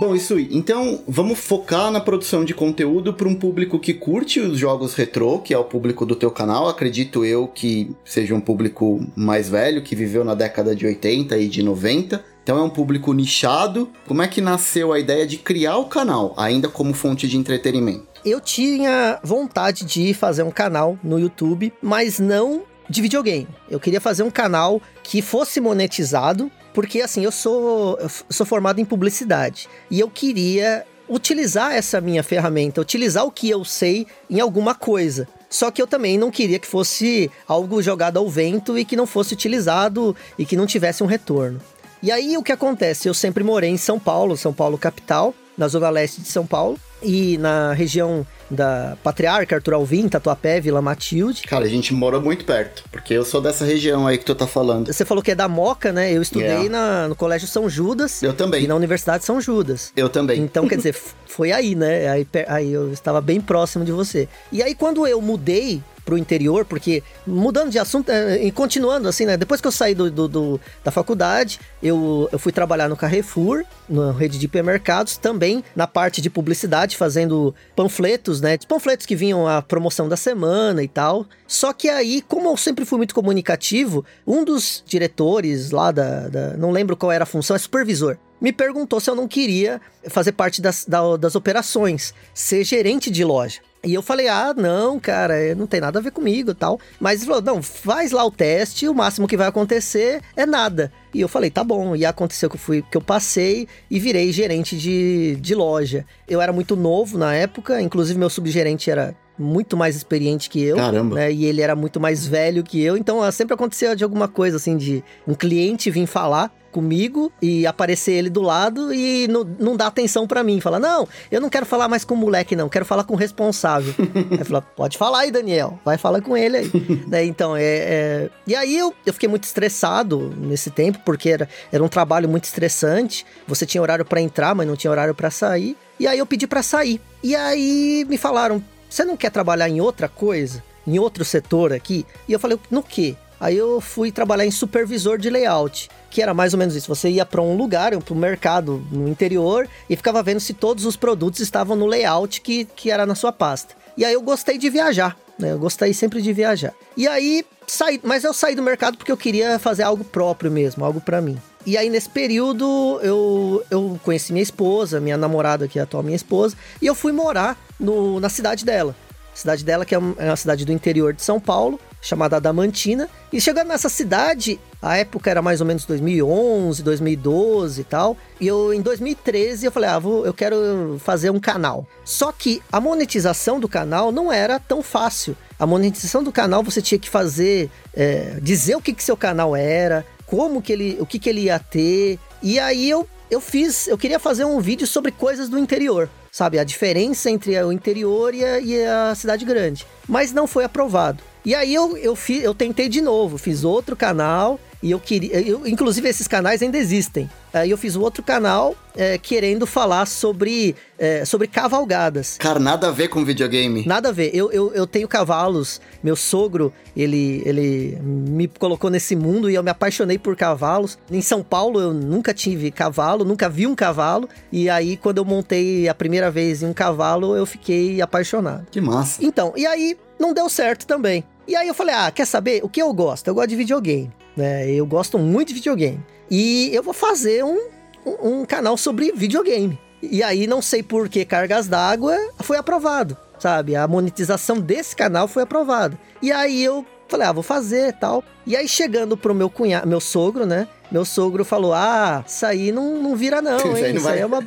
Bom, isso aí. Então, vamos focar na produção de conteúdo para um público que curte os jogos retrô, que é o público do teu canal. Acredito eu que seja um público mais velho, que viveu na década de 80 e de 90. Então é um público nichado. Como é que nasceu a ideia de criar o canal, ainda como fonte de entretenimento? Eu tinha vontade de fazer um canal no YouTube, mas não de videogame. Eu queria fazer um canal que fosse monetizado porque assim, eu sou, eu sou formado em publicidade e eu queria utilizar essa minha ferramenta, utilizar o que eu sei em alguma coisa. Só que eu também não queria que fosse algo jogado ao vento e que não fosse utilizado e que não tivesse um retorno. E aí o que acontece? Eu sempre morei em São Paulo, São Paulo capital, na zona leste de São Paulo e na região da Patriarca, Arthur Alvim, Tatuapé, Vila Matilde. Cara, a gente mora muito perto, porque eu sou dessa região aí que tu tá falando. Você falou que é da Moca, né? Eu estudei yeah. na, no Colégio São Judas. Eu também. E na Universidade São Judas. Eu também. Então, quer dizer, foi aí, né? Aí, aí eu estava bem próximo de você. E aí, quando eu mudei pro interior, porque mudando de assunto é, e continuando assim, né? Depois que eu saí do, do, do, da faculdade, eu, eu fui trabalhar no Carrefour, na rede de hipermercados, também na parte de publicidade, fazendo panfletos, né? Panfletos que vinham a promoção da semana e tal. Só que aí, como eu sempre fui muito comunicativo, um dos diretores lá da, da não lembro qual era a função, é supervisor me perguntou se eu não queria fazer parte das, das operações, ser gerente de loja. E eu falei, ah, não, cara, é, não tem nada a ver comigo tal. Mas ele falou, não, faz lá o teste, o máximo que vai acontecer é nada. E eu falei, tá bom. E aconteceu que eu fui, que eu passei e virei gerente de, de loja. Eu era muito novo na época, inclusive meu subgerente era muito mais experiente que eu. Caramba. Né, e ele era muito mais velho que eu. Então sempre acontecia de alguma coisa assim, de um cliente vir falar comigo e aparecer ele do lado e não, não dá atenção para mim. Fala, não, eu não quero falar mais com o moleque, não, quero falar com o responsável. aí fala, pode falar aí, Daniel, vai falar com ele aí. né, então, é, é, E aí eu, eu fiquei muito estressado nesse tempo, porque era, era um trabalho muito estressante. Você tinha horário para entrar, mas não tinha horário para sair. E aí eu pedi para sair. E aí me falaram, você não quer trabalhar em outra coisa? Em outro setor aqui? E eu falei, no quê? Aí eu fui trabalhar em supervisor de layout, que era mais ou menos isso. Você ia para um lugar, para um mercado no interior e ficava vendo se todos os produtos estavam no layout que, que era na sua pasta. E aí eu gostei de viajar, né? Eu gostei sempre de viajar. E aí saí, mas eu saí do mercado porque eu queria fazer algo próprio mesmo, algo para mim. E aí, nesse período, eu, eu conheci minha esposa, minha namorada, que é a atual minha esposa, e eu fui morar no, na cidade dela. Cidade dela, que é uma, é uma cidade do interior de São Paulo, chamada Adamantina. E chegando nessa cidade, a época era mais ou menos 2011, 2012 e tal. E eu, em 2013, eu falei, ah, vou, eu quero fazer um canal. Só que a monetização do canal não era tão fácil. A monetização do canal você tinha que fazer, é, dizer o que, que seu canal era, como que ele, o que, que ele ia ter. E aí eu, eu fiz, eu queria fazer um vídeo sobre coisas do interior sabe? A diferença entre o interior e a, e a, cidade grande. Mas não foi aprovado. E aí eu, eu, fiz, eu tentei de novo, fiz outro canal e eu queria. Eu, inclusive, esses canais ainda existem. Aí eu fiz um outro canal é, querendo falar sobre, é, sobre cavalgadas. Cara, nada a ver com videogame. Nada a ver. Eu, eu, eu tenho cavalos. Meu sogro, ele, ele me colocou nesse mundo e eu me apaixonei por cavalos. Em São Paulo eu nunca tive cavalo, nunca vi um cavalo. E aí, quando eu montei a primeira vez em um cavalo, eu fiquei apaixonado. Que massa. Então, e aí não deu certo também. E aí eu falei, ah, quer saber? O que eu gosto? Eu gosto de videogame. Né? Eu gosto muito de videogame. E eu vou fazer um, um, um canal sobre videogame. E aí, não sei por que Cargas d'Água foi aprovado, sabe? A monetização desse canal foi aprovada. E aí eu falei, ah, vou fazer tal. E aí, chegando pro meu cunhado, meu sogro, né? meu sogro falou: Ah, isso aí não, não vira, não, Isso aí hein? Isso vai- aí é uma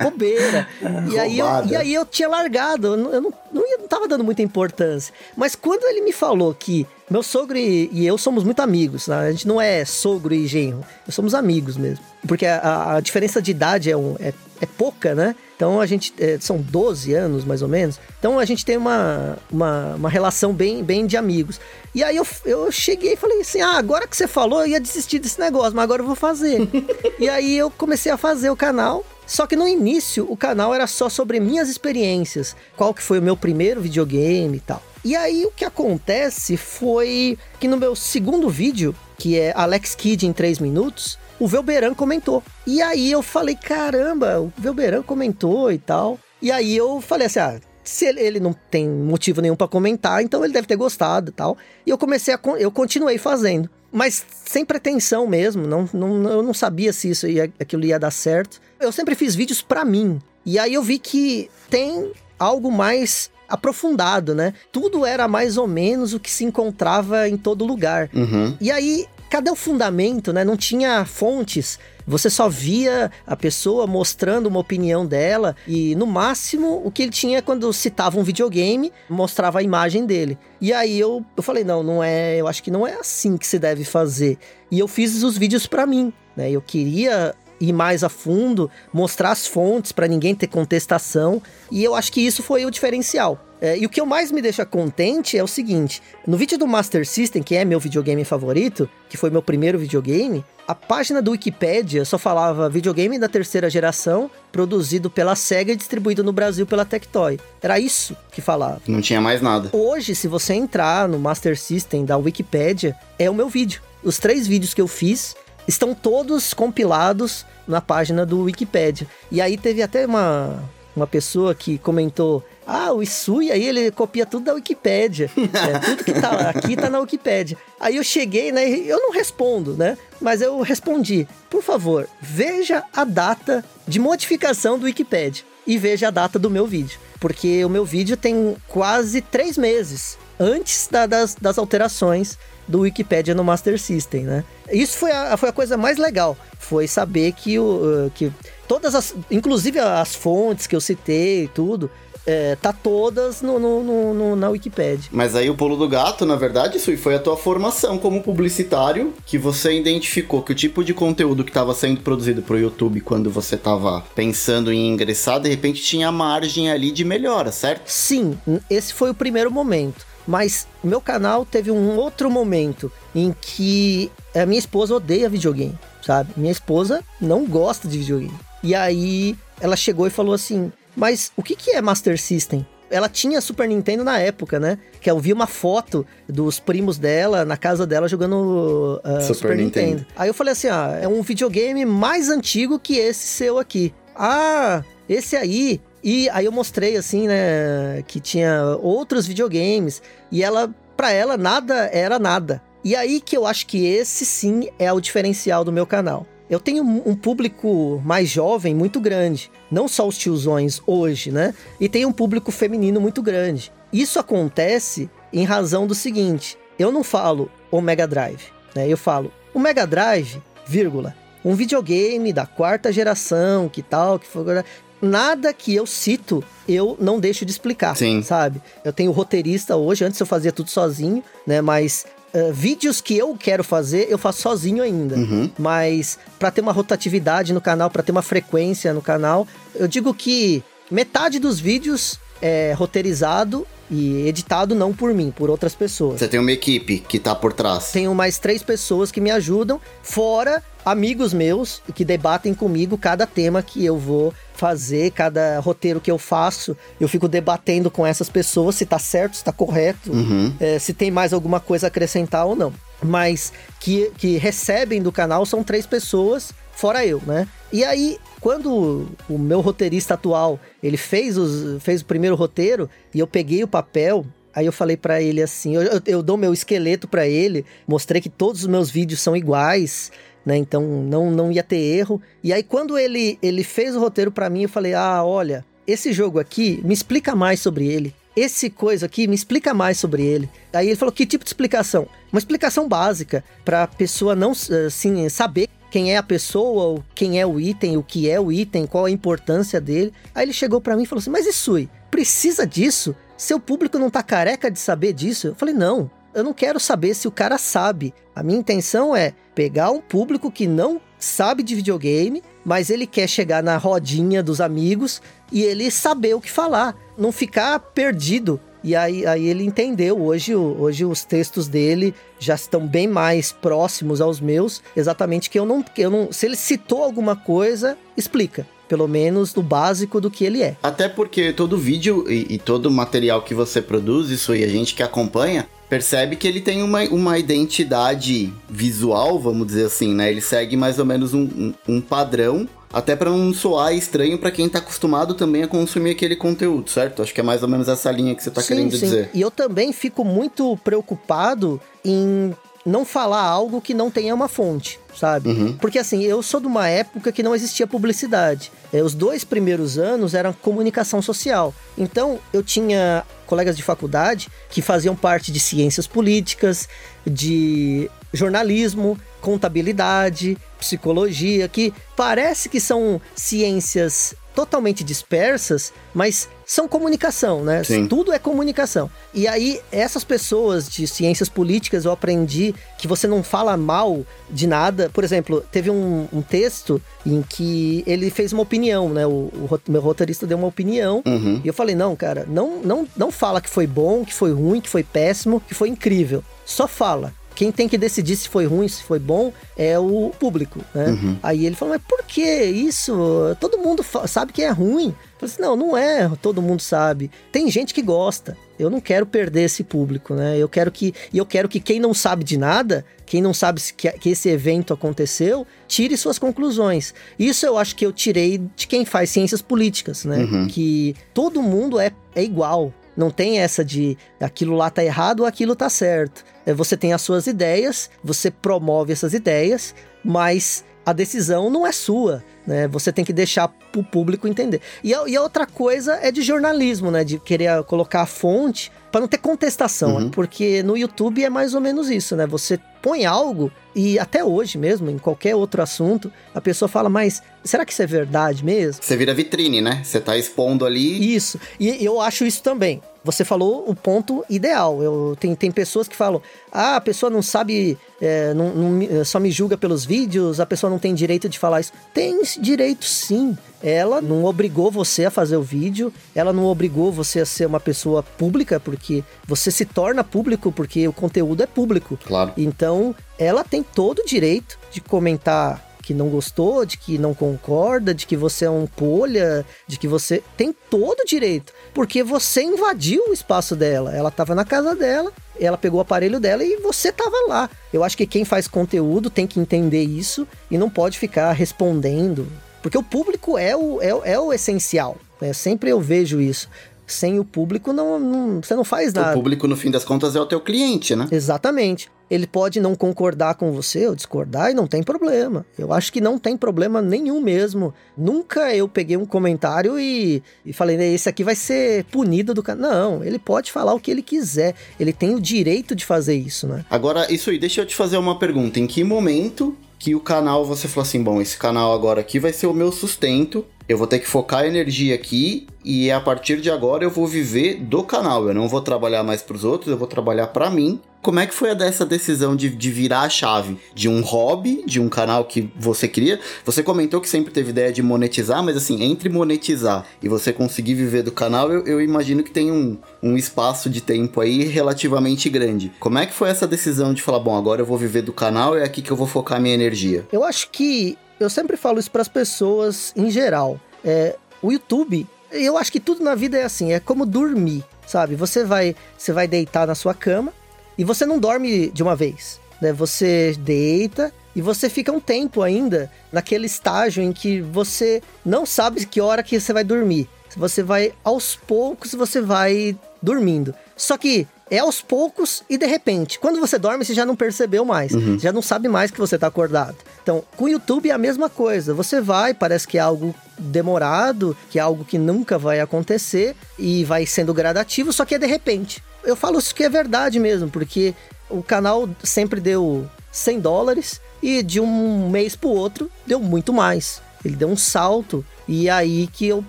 bobeira. e, aí eu, e aí eu tinha largado, eu não, eu não, não, ia- não tava dando muita importância. Mas quando ele me falou que meu sogro e, e eu somos muito amigos, né? a gente não é sogro e genro, somos amigos mesmo. Porque a- a, a diferença de idade é, um, é, é pouca, né? Então a gente. é, são 12 anos, mais ou menos. Então a gente tem uma, uma, uma relação bem, bem de amigos. E aí eu, eu cheguei e falei assim: ah, agora que você falou, eu ia desistir desse negócio, mas agora eu vou fazer. e aí eu comecei a fazer o canal. Só que no início o canal era só sobre minhas experiências, qual que foi o meu primeiro videogame e tal. E aí o que acontece foi que no meu segundo vídeo, que é Alex Kidd em 3 minutos, o Velberan comentou. E aí eu falei, caramba, o Velberan comentou e tal. E aí eu falei assim, ah, se ele, não tem motivo nenhum pra comentar, então ele deve ter gostado e tal. E eu comecei a, eu continuei fazendo. Mas sem pretensão mesmo, não, não, eu não sabia se isso ia, aquilo ia dar certo. Eu sempre fiz vídeos pra mim. E aí eu vi que tem algo mais aprofundado, né? Tudo era mais ou menos o que se encontrava em todo lugar. Uhum. E aí, cadê o fundamento, né? Não tinha fontes. Você só via a pessoa mostrando uma opinião dela e no máximo o que ele tinha quando citava um videogame, mostrava a imagem dele. E aí eu, eu falei, não, não é, eu acho que não é assim que se deve fazer. E eu fiz os vídeos pra mim, né? Eu queria ir mais a fundo, mostrar as fontes pra ninguém ter contestação, e eu acho que isso foi o diferencial. É, e o que eu mais me deixa contente é o seguinte: no vídeo do Master System, que é meu videogame favorito, que foi meu primeiro videogame, a página do Wikipedia só falava videogame da terceira geração, produzido pela Sega e distribuído no Brasil pela Tectoy. Era isso que falava. Não tinha mais nada. Hoje, se você entrar no Master System da Wikipedia, é o meu vídeo. Os três vídeos que eu fiz estão todos compilados na página do Wikipedia. E aí teve até uma, uma pessoa que comentou: Ah, o Isui aí ele copia tudo da Wikipédia. É, tudo que tá aqui tá na Wikipédia. Aí eu cheguei, né? Eu não respondo, né? Mas eu respondi: Por favor, veja a data de modificação do Wikipedia e veja a data do meu vídeo. Porque o meu vídeo tem quase três meses antes da- das, das alterações do Wikipedia no Master System, né? Isso foi a, foi a coisa mais legal, foi saber que, o, uh, que todas as, inclusive as fontes que eu citei e tudo, é, tá todas no, no- no- no- na Wikipedia. Mas aí o pulo do gato, na verdade, isso foi a tua formação como publicitário, que você identificou que o tipo de conteúdo que estava sendo produzido pro YouTube quando você estava pensando em ingressar, de repente tinha margem ali de melhora, certo? Sim, esse foi o primeiro momento. Mas meu canal teve um outro momento em que a minha esposa odeia videogame, sabe? Minha esposa não gosta de videogame. E aí ela chegou e falou assim: Mas o que, que é Master System? Ela tinha Super Nintendo na época, né? Que eu vi uma foto dos primos dela na casa dela jogando ah, Super Super, Nintendo. Nintendo. Aí eu falei assim: ah, é um videogame mais antigo que esse seu aqui. Ah, esse aí. E aí eu mostrei assim, né, que tinha outros videogames e ela, pra ela nada era nada. E aí que eu acho que esse sim é o diferencial do meu canal. Eu tenho um público mais jovem muito grande, não só os tiozões hoje, né? E tem um público feminino muito grande. Isso acontece em razão do seguinte: eu não falo o Mega Drive, né? Eu falo o Mega Drive, vírgula, um videogame da quarta geração, que tal, que foi nada que eu cito, eu não deixo de explicar, Sim. sabe? Eu tenho roteirista hoje, antes eu fazia tudo sozinho, né? Mas eh, vídeos que eu quero fazer, eu faço sozinho ainda. Uhum. Mas para ter uma rotatividade no canal, para ter uma frequência no canal, eu digo que metade dos vídeos é roteirizado e editado não por mim, por outras pessoas. Você tem uma equipe que tá por trás. Tenho mais três pessoas que me ajudam, fora amigos meus que debatem comigo cada tema que eu vou fazer, cada roteiro que eu faço. Eu fico debatendo com essas pessoas se tá certo, se tá correto, Uhum. é, se tem mais alguma coisa a acrescentar ou não. Mas que, que recebem do canal são três pessoas, fora eu, né? E aí, quando o meu roteirista atual, ele fez, os, fez o primeiro roteiro, e eu peguei o papel, aí eu falei pra ele assim, eu, eu- eu dou meu esqueleto pra ele, mostrei que todos os meus vídeos são iguais, né? Então não, não ia ter erro. E aí quando ele, ele fez o roteiro pra mim, eu falei: "Ah, olha, esse jogo aqui, me explica mais sobre ele. Esse coisa aqui, me explica mais sobre ele". Aí ele falou: "Que tipo de explicação?" Uma explicação básica pra pessoa não assim saber quem é a pessoa, quem é o item, o que é o item, qual a importância dele. Aí ele chegou para mim e falou assim: Mas Isui, precisa disso? Seu público não tá careca de saber disso? Eu falei: Não, eu não quero saber se o cara sabe. A minha intenção é pegar um público que não sabe de videogame, mas ele quer chegar na rodinha dos amigos e ele saber o que falar, não ficar perdido. E aí, aí ele entendeu. Hoje, hoje os textos dele já estão bem mais próximos aos meus. Exatamente que eu não, que eu não. Se ele citou alguma coisa, explica pelo menos no básico do que ele é. Até porque todo vídeo e, e todo material que você produz, isso aí a gente que acompanha, percebe que ele tem uma, uma identidade visual, vamos dizer assim, né? Ele segue mais ou menos um, um, um padrão até para não soar estranho para quem tá acostumado também a consumir aquele conteúdo, certo? Acho que é mais ou menos essa linha que você tá sim, querendo sim. dizer. E eu também fico muito preocupado em não falar algo que não tenha uma fonte, sabe? Uhum. Porque assim, eu sou de uma época que não existia publicidade. É, os dois primeiros anos eram comunicação social. Então, eu tinha colegas de faculdade que faziam parte de ciências políticas, de jornalismo, contabilidade, psicologia, que parece que são ciências totalmente dispersas, mas são comunicação, né? Sim. Tudo é comunicação. E aí, essas pessoas de ciências políticas, eu aprendi que você não fala mal de nada. Por exemplo, teve um, um texto em que ele fez uma opinião, né? O, o meu roteirista deu uma opinião. Uhum. E eu falei, não, cara, não, não, não fala que foi bom, que foi ruim, que foi péssimo, que foi incrível. Só fala. Quem tem que decidir se foi ruim, se foi bom, é o público, né? Uhum. Aí ele falou, mas por que isso? Todo mundo sabe que é ruim. Eu falei assim, não, não é, todo mundo sabe. Tem gente que gosta. Eu não quero perder esse público, né? Eu quero que e eu quero que quem não sabe de nada, quem não sabe que, que esse evento aconteceu, tire suas conclusões. Isso eu acho que eu tirei de quem faz ciências políticas, né? Uhum. Que todo mundo é, é igual. Não tem essa de aquilo lá tá errado ou aquilo tá certo. É, você tem as suas ideias, você promove essas ideias, mas a decisão não é sua, né? Você tem que deixar o público entender. E a, e a, outra coisa é de jornalismo, né? De querer colocar a fonte para não ter contestação, uhum. porque no YouTube é mais ou menos isso, né? Você põe algo e até hoje mesmo, em qualquer outro assunto, a pessoa fala, mas será que isso é verdade mesmo? Você vira vitrine, né? Você tá expondo ali. Isso. E eu acho isso também você falou o ponto ideal. Eu, tem, tem pessoas que falam: ah, a pessoa não sabe, é, não, não, só me julga pelos vídeos, a pessoa não tem direito de falar isso. Tem direito sim. Ela não obrigou você a fazer o vídeo, ela não obrigou você a ser uma pessoa pública, porque você se torna público porque o conteúdo é público. Claro. Então, ela tem todo o direito de comentar que não gostou, de que não concorda, de que você é um polha, de que você tem todo o direito, porque você invadiu o espaço dela. Ela estava na casa dela, ela pegou o aparelho dela e você estava lá. Eu acho que quem faz conteúdo tem que entender isso e não pode ficar respondendo, porque o público é o, é, é o essencial. Né? Sempre eu vejo isso sem o público não, não, você não faz nada. O público no fim das contas é o teu cliente, né? Exatamente. Ele pode não concordar com você ou discordar e não tem problema. Eu acho que não tem problema nenhum mesmo. Nunca eu peguei um comentário e, e falei, esse aqui vai ser punido do canal. Não, ele pode falar o que ele quiser. Ele tem o direito de fazer isso, né? Agora, isso aí, deixa eu te fazer uma pergunta. Em que momento que o canal você falou assim, bom, esse canal agora aqui vai ser o meu sustento eu vou ter que focar a energia aqui e a partir de agora eu vou viver do canal. Eu não vou trabalhar mais para os outros, eu vou trabalhar para mim. Como é que foi essa decisão de, de virar a chave de um hobby, de um canal que você cria? Você comentou que sempre teve ideia de monetizar, mas assim, entre monetizar e você conseguir viver do canal, eu, eu imagino que tem um, um espaço de tempo aí relativamente grande. Como é que foi essa decisão de falar, bom, agora eu vou viver do canal, é aqui que eu vou focar minha energia? Eu acho que eu sempre falo isso para as pessoas em geral. É, o YouTube, eu acho que tudo na vida é assim, é como dormir, sabe? Você vai, você vai deitar na sua cama e você não dorme de uma vez, né? Você deita e você fica um tempo ainda naquele estágio em que você não sabe que hora que você vai dormir. Você vai aos poucos, você vai dormindo. Só que é aos poucos e de repente. Quando você dorme, você já não percebeu mais. Uhum. Já não sabe mais que você está acordado. Então, com o YouTube é a mesma coisa. Você vai, parece que é algo demorado, que é algo que nunca vai acontecer e vai sendo gradativo, só que é de repente. Eu falo isso que é verdade mesmo, porque o canal sempre deu 100 dólares e de um mês pro outro deu muito mais. Ele deu um salto e aí que eu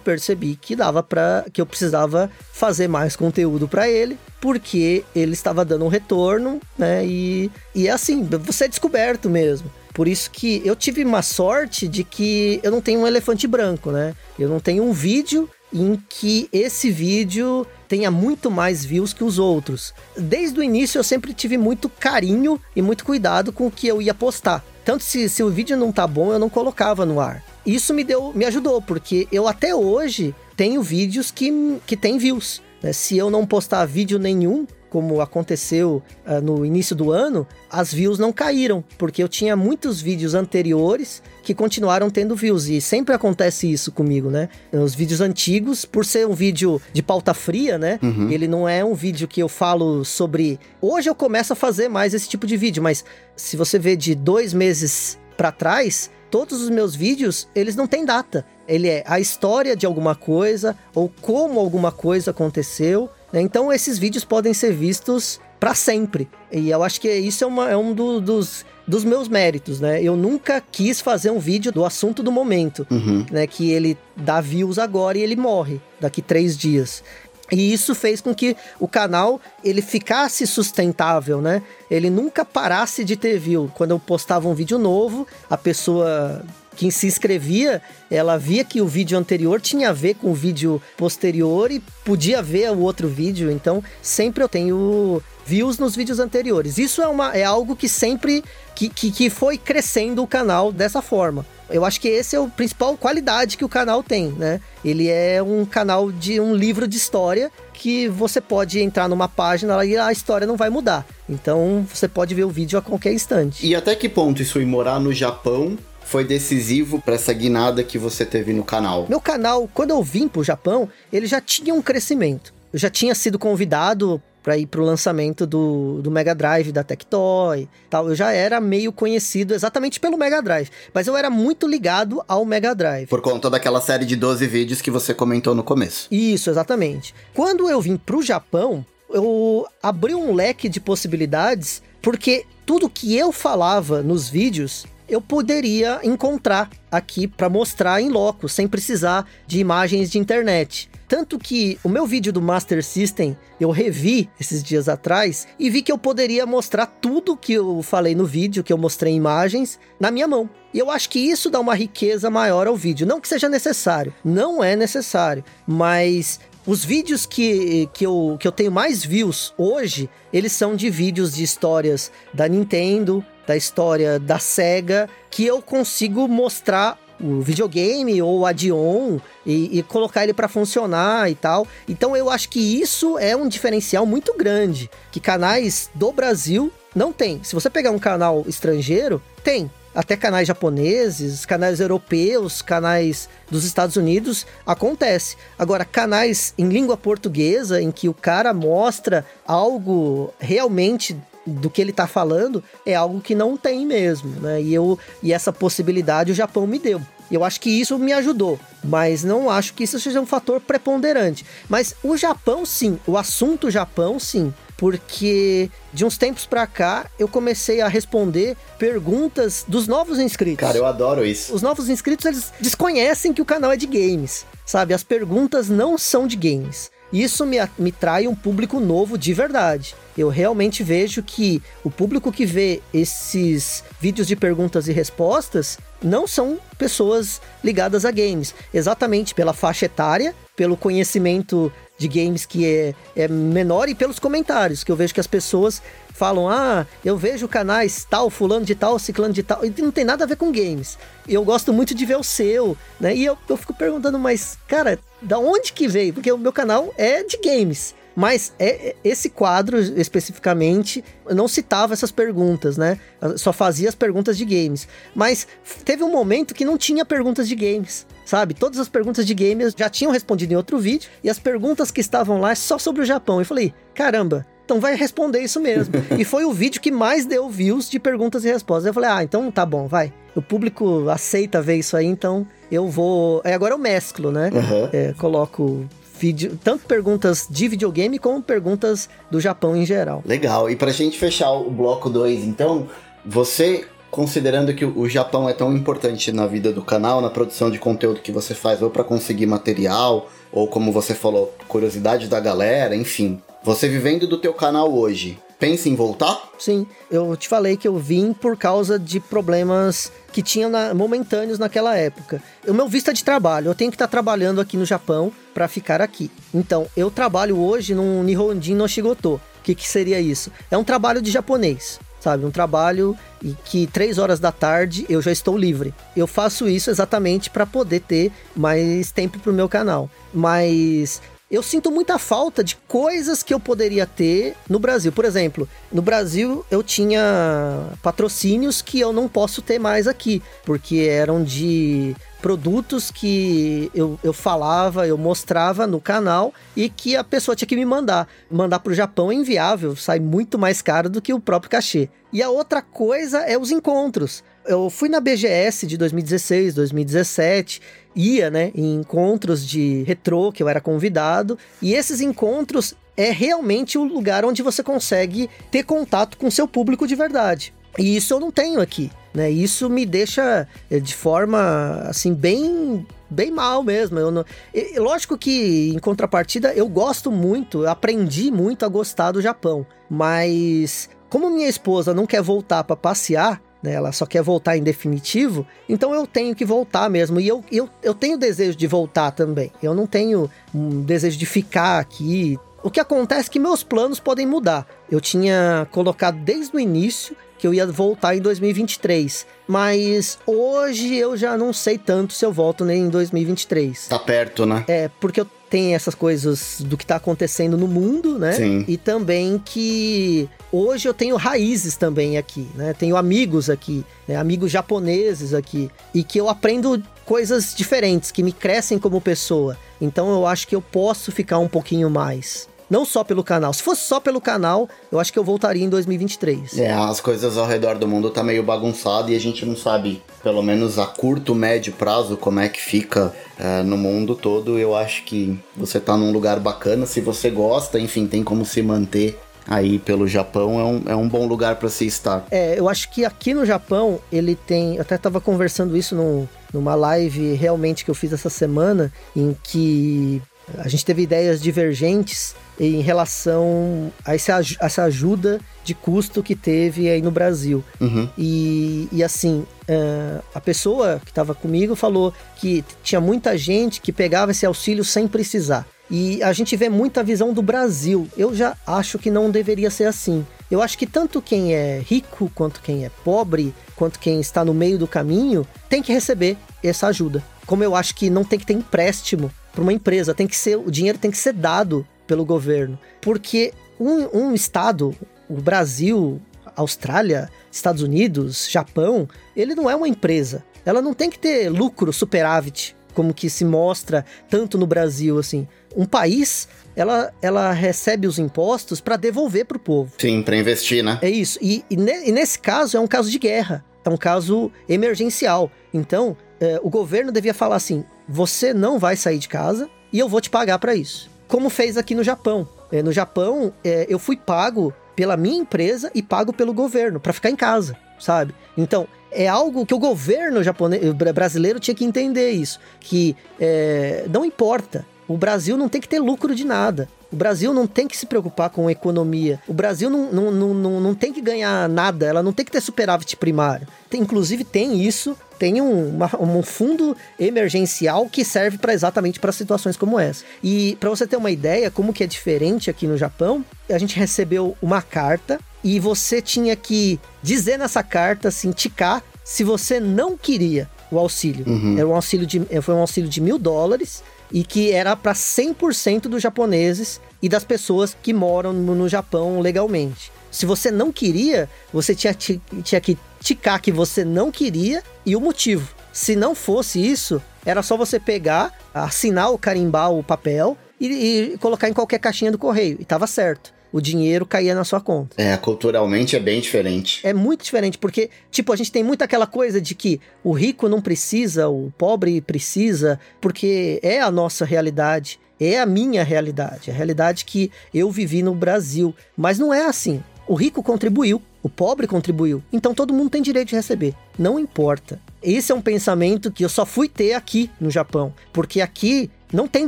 percebi que dava para que eu precisava fazer mais conteúdo para ele, porque ele estava dando um retorno, né? E, e é assim, você é descoberto mesmo. Por isso que eu tive uma sorte de que eu não tenho um elefante branco, né? Eu não tenho um vídeo em que esse vídeo tenha muito mais views que os outros. Desde o início eu sempre tive muito carinho e muito cuidado com o que eu ia postar. Tanto se, se o vídeo não tá bom, eu não colocava no ar. Isso me deu, me ajudou, porque eu até hoje tenho vídeos que, que tem views. Né? Se eu não postar vídeo nenhum, como aconteceu uh, no início do ano, as views não caíram, porque eu tinha muitos vídeos anteriores que continuaram tendo views, e sempre acontece isso comigo, né? Os vídeos antigos, por ser um vídeo de pauta fria, né? Uhum. Ele não é um vídeo que eu falo sobre. Hoje eu começo a fazer mais esse tipo de vídeo, mas se você vê de dois meses para trás, todos os meus vídeos, eles não têm data. Ele é a história de alguma coisa ou como alguma coisa aconteceu. Né? Então esses vídeos podem ser vistos para sempre. E eu acho que isso é, uma, é um do, dos, dos meus méritos, né? Eu nunca quis fazer um vídeo do assunto do momento, uhum. né? Que ele dá views agora e ele morre daqui três dias. E isso fez com que o canal ele ficasse sustentável, né? Ele nunca parasse de ter view. Quando eu postava um vídeo novo, a pessoa que se inscrevia, ela via que o vídeo anterior tinha a ver com o vídeo posterior e podia ver o outro vídeo. Então, sempre eu tenho views nos vídeos anteriores. Isso é, uma, é algo que sempre que, que, que foi crescendo o canal dessa forma. Eu acho que esse é o principal qualidade que o canal tem, né? Ele é um canal de um livro de história que você pode entrar numa página e a história não vai mudar. Então você pode ver o vídeo a qualquer instante. E até que ponto isso ir morar no Japão foi decisivo para essa guinada que você teve no canal? Meu canal, quando eu vim pro Japão, ele já tinha um crescimento. Eu já tinha sido convidado para ir pro lançamento do, do Mega Drive da Tectoy, tal. Eu já era meio conhecido exatamente pelo Mega Drive, mas eu era muito ligado ao Mega Drive. Por conta daquela série de 12 vídeos que você comentou no começo. Isso, exatamente. Quando eu vim pro Japão, eu abri um leque de possibilidades, porque tudo que eu falava nos vídeos eu poderia encontrar aqui para mostrar em loco, sem precisar de imagens de internet. Tanto que o meu vídeo do Master System eu revi esses dias atrás e vi que eu poderia mostrar tudo que eu falei no vídeo, que eu mostrei imagens, na minha mão. E eu acho que isso dá uma riqueza maior ao vídeo. Não que seja necessário, não é necessário, mas os vídeos que, que, eu, que eu tenho mais views hoje, eles são de vídeos de histórias da Nintendo, da história da SEGA, que eu consigo mostrar o videogame ou o add-on e, e, colocar ele para funcionar e tal. Então eu acho que isso é um diferencial muito grande que canais do Brasil não tem. Se você pegar um canal estrangeiro, tem. Até canais japoneses, canais europeus, canais dos Estados Unidos, acontece. Agora, canais em língua portuguesa, em que o cara mostra algo realmente do que ele tá falando é algo que não tem mesmo, né? E, eu, e essa possibilidade o Japão me deu. Eu acho que isso me ajudou, mas não acho que isso seja um fator preponderante. Mas o Japão, sim, o assunto Japão, sim, porque de uns tempos para cá eu comecei a responder perguntas dos novos inscritos. Cara, eu adoro isso. Os novos inscritos eles desconhecem que o canal é de games, sabe? As perguntas não são de games. Isso me, me trai um público novo de verdade. Eu realmente vejo que o público que vê esses vídeos de perguntas e respostas não são pessoas ligadas a games, exatamente pela faixa etária, pelo conhecimento de games que é, é menor e pelos comentários, que eu vejo que as pessoas falam: ah, eu vejo canais tal, fulano de tal, ciclano de tal, e não tem nada a ver com games. Eu gosto muito de ver o seu, né? E eu, eu fico perguntando, mas, cara, da onde que veio? Porque o meu canal é de games. Mas é, é esse quadro especificamente não citava essas perguntas, né? Só fazia as perguntas de games. Mas teve um momento que não tinha perguntas de games, sabe? Todas as perguntas de games já tinham respondido em outro vídeo e as perguntas que estavam lá é só sobre o Japão. Eu falei, caramba, então vai responder isso mesmo. e foi o vídeo que mais deu views de perguntas e respostas. Eu falei, ah, então tá bom, vai. O público aceita ver isso aí, então eu vou. É, agora eu mesclo, né? Uhum. É, coloco vídeo, tanto perguntas de videogame como perguntas do Japão em geral. Legal. E pra gente fechar o bloco 2, então, você considerando que o Japão é tão importante na vida do canal, na produção de conteúdo que você faz, ou para conseguir material, ou como você falou, curiosidade da galera, enfim. Você vivendo do teu canal hoje, pensa em voltar? Sim, eu te falei que eu vim por causa de problemas que tinha na, momentâneos naquela época. O meu visto é de trabalho, eu tenho que estar tá trabalhando aqui no Japão para ficar aqui. Então, eu trabalho hoje num Nihonjin no Shigoto. O que, que seria isso? É um trabalho de japonês sabe? Um trabalho e que três horas da tarde eu já estou livre. Eu faço isso exatamente para poder ter mais tempo para o meu canal. Mas eu sinto muita falta de coisas que eu poderia ter no Brasil. Por exemplo, no Brasil eu tinha patrocínios que eu não posso ter mais aqui, porque eram de produtos que eu, eu falava, eu mostrava no canal e que a pessoa tinha que me mandar. Mandar para o Japão é inviável, sai muito mais caro do que o próprio cachê. E a outra coisa é os encontros. Eu fui na BGS de 2016, 2017, ia, né, em encontros de retrô que eu era convidado, e esses encontros é realmente o lugar onde você consegue ter contato com seu público de verdade. E isso eu não tenho aqui, né? Isso me deixa eh, de forma assim bem bem mal mesmo. Eu não... E, lógico que em contrapartida eu gosto muito, aprendi muito a gostar do Japão, mas como minha esposa não quer voltar para passear, né, ela só quer voltar em definitivo, então eu tenho que voltar mesmo. E eu, eu, eu tenho desejo de voltar também. Eu não tenho um desejo de ficar aqui. O que acontece é que meus planos podem mudar. Eu tinha colocado desde o início que eu ia voltar em 2023. Mas hoje eu já não sei tanto se eu volto nem em 2023. Tá perto, né? É, porque eu tenho essas coisas do que tá acontecendo no mundo, né? Sim. E também que hoje eu tenho raízes também aqui, né? Tenho amigos aqui, né? amigos japoneses aqui. E que eu aprendo coisas diferentes, que me crescem como pessoa. Então eu acho que eu posso ficar um pouquinho mais. Não só pelo canal. Se fosse só pelo canal, eu acho que eu voltaria em 2023. É, as coisas ao redor do mundo tá meio bagunçado e a gente não sabe, pelo menos a curto, médio prazo, como é que fica é, no mundo todo. Eu acho que você tá num lugar bacana. Se você gosta, enfim, tem como se manter aí pelo Japão é um, é um bom lugar para se estar. É, eu acho que aqui no Japão ele tem. Eu até estava conversando isso no, numa live realmente que eu fiz essa semana, em que a gente teve ideias divergentes em relação a essa, ajuda de custo que teve aí no Brasil. Uhum. E, e assim, uh, a pessoa que estava comigo falou que tinha muita gente que pegava esse auxílio sem precisar. E a gente vê muita visão do Brasil. Eu já acho que não deveria ser assim. Eu acho que tanto quem é rico, quanto quem é pobre, quanto quem está no meio do caminho, tem que receber essa ajuda. Como eu acho que não tem que ter empréstimo para uma empresa, tem que ser o dinheiro tem que ser dado pelo governo. Porque um, um estado, o Brasil, Austrália, Estados Unidos, Japão, ele não é uma empresa. Ela não tem que ter lucro, superávit, como que se mostra tanto no Brasil assim. Um país, ela, ela recebe os impostos para devolver para o povo. Sim, para investir, né? É isso. E, e, ne, e, nesse caso é um caso de guerra, é um caso emergencial. Então, é, o governo devia falar assim: você não vai sair de casa e eu vou te pagar para isso como fez aqui no Japão. É, no Japão, é, eu fui pago pela minha empresa e pago pelo governo para ficar em casa, sabe? Então, é algo que o governo japonês, brasileiro tinha que entender isso. Que é, não importa, o Brasil não tem que ter lucro de nada. O Brasil não tem que se preocupar com economia. O Brasil não, não, não, não, não tem que ganhar nada, ela não tem que ter superávit primário. Tem, inclusive, tem isso tem um, uma, um fundo emergencial que serve para exatamente para situações como essa. E para você ter uma ideia como que é diferente aqui no Japão, a gente recebeu uma carta e você tinha que dizer nessa carta, assim, ticar se você não queria o auxílio. Uhum. Era um auxílio de, foi um auxílio de mil dólares e que era para 100% dos japoneses e das pessoas que moram no, no Japão legalmente. Se você não queria, você tinha, tinha que ticar que você não queria e o motivo. Se não fosse isso, era só você pegar, assinar ou carimbar o papel e, e colocar em qualquer caixinha do correio. E tava certo o dinheiro caía na sua conta. É, culturalmente é bem diferente. É muito diferente, porque, tipo, a gente tem muito aquela coisa de que o rico não precisa, o pobre precisa, porque é a nossa realidade, é a minha realidade, a realidade que eu vivi no Brasil. Mas não é assim. O rico contribuiu, o pobre contribuiu. Então todo mundo tem direito de receber. Não importa. Esse é um pensamento que eu só fui ter aqui no Japão, porque aqui não tem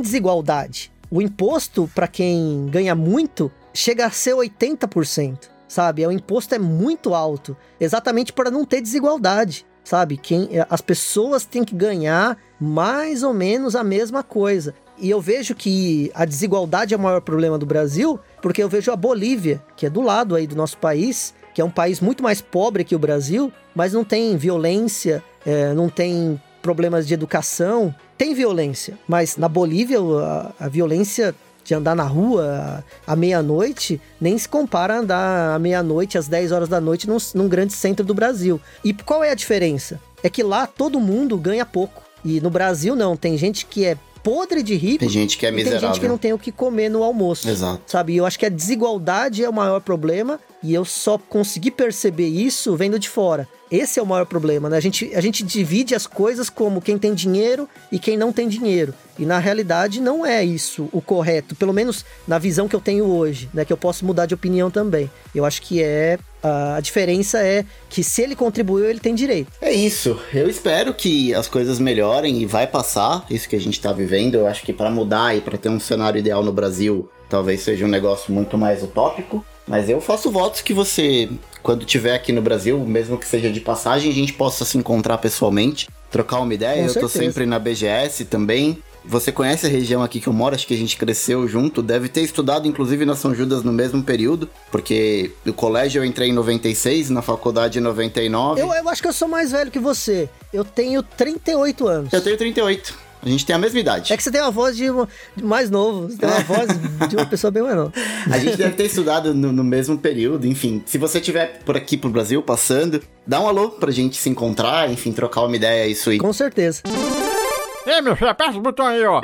desigualdade. O imposto para quem ganha muito chega a ser 80%, sabe? O imposto é muito alto, exatamente para não ter desigualdade, sabe? Quem as pessoas têm que ganhar mais ou menos a mesma coisa. E eu vejo que a desigualdade é o maior problema do Brasil, porque eu vejo a Bolívia, que é do lado aí do nosso país, que é um país muito mais pobre que o Brasil, mas não tem violência, é, não tem problemas de educação. Tem violência, mas na Bolívia a, a violência de andar na rua à meia-noite nem se compara a andar à meia-noite, às 10 horas da noite, num, num grande centro do Brasil. E qual é a diferença? É que lá todo mundo ganha pouco. E no Brasil não, tem gente que é podre de rico. Tem gente que é miserável. Tem gente que não tem o que comer no almoço. Exato. Sabe? Eu acho que a desigualdade é o maior problema e eu só consegui perceber isso vendo de fora. Esse é o maior problema, né? A gente, a gente divide as coisas como quem tem dinheiro e quem não tem dinheiro. E na realidade não é isso o correto, pelo menos na visão que eu tenho hoje, né? Que eu posso mudar de opinião também. Eu acho que é. A diferença é que se ele contribuiu, ele tem direito. É isso. Eu espero que as coisas melhorem e vai passar isso que a gente tá vivendo. Eu acho que para mudar e para ter um cenário ideal no Brasil, talvez seja um negócio muito mais utópico. Mas eu faço votos que você, quando tiver aqui no Brasil, mesmo que seja de passagem, a gente possa se encontrar pessoalmente, trocar uma ideia. Com eu tô certeza. sempre na BGS também. Você conhece a região aqui que eu moro, acho que a gente cresceu junto, deve ter estudado inclusive na São Judas no mesmo período, porque no colégio eu entrei em 96, na faculdade em 99. Eu, eu acho que eu sou mais velho que você. Eu tenho 38 anos. Eu tenho 38. A gente tem a mesma idade. É que você tem uma voz de, uma- de mais novo. Você tem uma voz de uma pessoa bem mais nova. A gente deve ter estudado no, no mesmo período, enfim. Se você estiver por aqui pro Brasil, passando, dá um alô pra gente se encontrar, enfim, trocar uma ideia, isso aí. Com certeza. Ei, meu filho, aperta o botão aí, ó.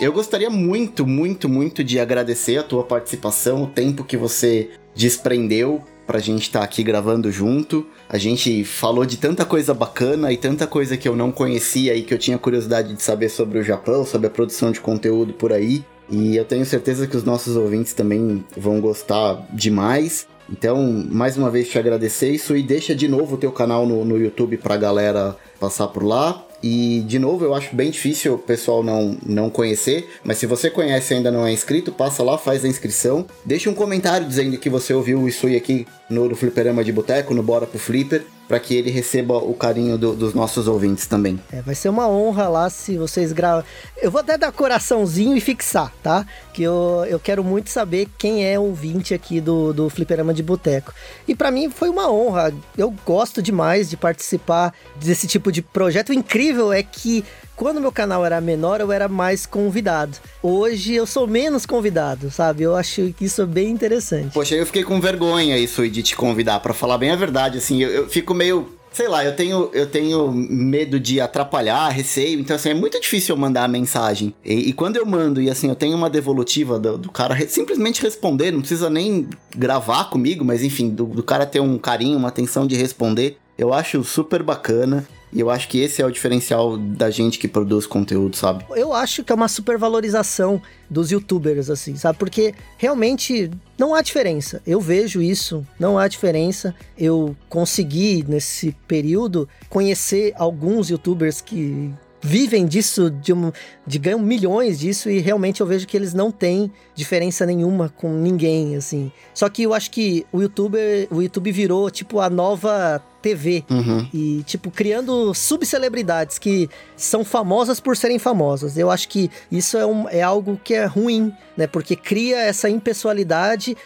Eu gostaria muito, muito, muito de agradecer a tua participação, o tempo que você desprendeu pra gente estar aqui gravando junto. A gente falou de tanta coisa bacana e tanta coisa que eu não conhecia e que eu tinha curiosidade de saber sobre o Japão, sobre a produção de conteúdo por aí. E eu tenho certeza que os nossos ouvintes também vão gostar demais. Então, mais uma vez te agradecer isso e deixa de novo o teu canal no, no YouTube pra galera passar por lá. E, de novo, eu acho bem difícil o pessoal não, não conhecer, mas se você conhece e ainda não é inscrito, passa lá, faz a inscrição. Deixa um comentário dizendo que você ouviu isso aí aqui no, no Fliperama de Boteco, no Bora pro Flipper, para que ele receba o carinho do- dos nossos ouvintes também. É, vai ser uma honra lá se vocês gravam. Eu vou até dar coraçãozinho e fixar, tá? Que eu, eu quero muito saber quem é ouvinte aqui do, do Fliperama de Boteco. E pra mim foi uma honra. Eu gosto demais de participar desse tipo de projeto. O incrível é que quando meu canal era menor, eu era mais convidado. Hoje eu sou menos convidado, sabe? Eu acho que isso é bem interessante. Poxa, eu fiquei com vergonha isso de te convidar, pra falar bem a verdade, assim, eu, eu fico meio. Sei lá, eu tenho, eu tenho medo de atrapalhar, receio, então assim, é muito difícil eu mandar a mensagem. E, e quando eu mando, e assim, eu tenho uma devolutiva do, do cara re- simplesmente responder, não precisa nem gravar comigo, mas enfim, do, do cara ter um carinho, uma atenção de responder, eu acho super bacana. E eu acho que esse é o diferencial da gente que produz conteúdo, sabe? Eu acho que é uma supervalorização dos youtubers, assim, sabe? Porque realmente não há diferença. Eu vejo isso, não há diferença. Eu consegui, nesse período, conhecer alguns youtubers que vivem disso, de, um, de ganham milhões disso, e realmente eu vejo que eles não têm diferença nenhuma com ninguém, assim. Só que eu acho que o youtuber, o YouTube virou, tipo, a nova TV. Uhum. E, tipo, criando subcelebridades que são famosas por serem famosas. Eu acho que isso é, um- é algo que é ruim, né? Porque cria essa impessoalidade,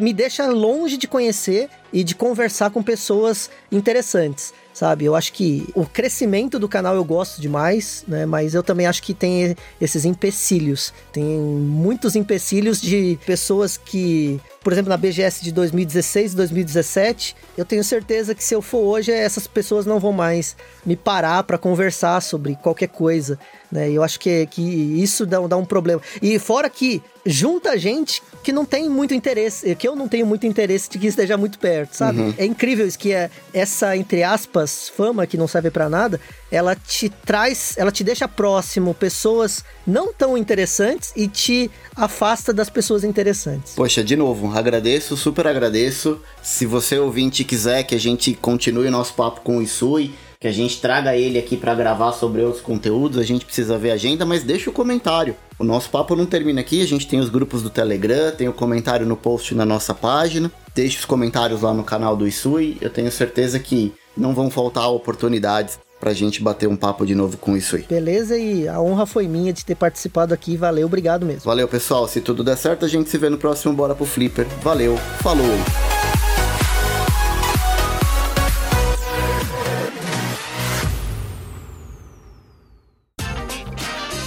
me deixa longe de conhecer e de conversar com pessoas interessantes. Sabe, eu acho que o crescimento do canal eu gosto demais, né? Mas eu também acho que tem esses empecilhos. Tem muitos empecilhos de pessoas que, por exemplo, na BGS de 2016 e 2017, eu tenho certeza que se eu for hoje, essas pessoas não vão mais me parar para conversar sobre qualquer coisa, né? E eu acho que, que isso dá, dá um problema. E fora que junta gente que não tem muito interesse, que eu não tenho muito interesse de que esteja muito perto, sabe? Uhum. É incrível isso que é essa entre aspas fama que não serve para nada, ela te traz, ela te deixa próximo pessoas não tão interessantes e te afasta das pessoas interessantes. Poxa, de novo, agradeço, super agradeço. Se você ouvinte quiser que a gente continue o nosso papo com o Isui, que a gente traga ele aqui para gravar sobre outros conteúdos, a gente precisa ver a agenda, mas deixa o comentário. O nosso papo não termina aqui, a gente tem os grupos do Telegram, tem o comentário no post na nossa página, deixa os comentários lá no canal do Isui, eu tenho certeza que não vão faltar oportunidades pra gente bater um papo de novo com o Isui. Beleza? E a honra foi minha de ter participado aqui, valeu, obrigado mesmo. Valeu, pessoal, se tudo der certo, a gente se vê no próximo Bora pro Flipper. Valeu, falou!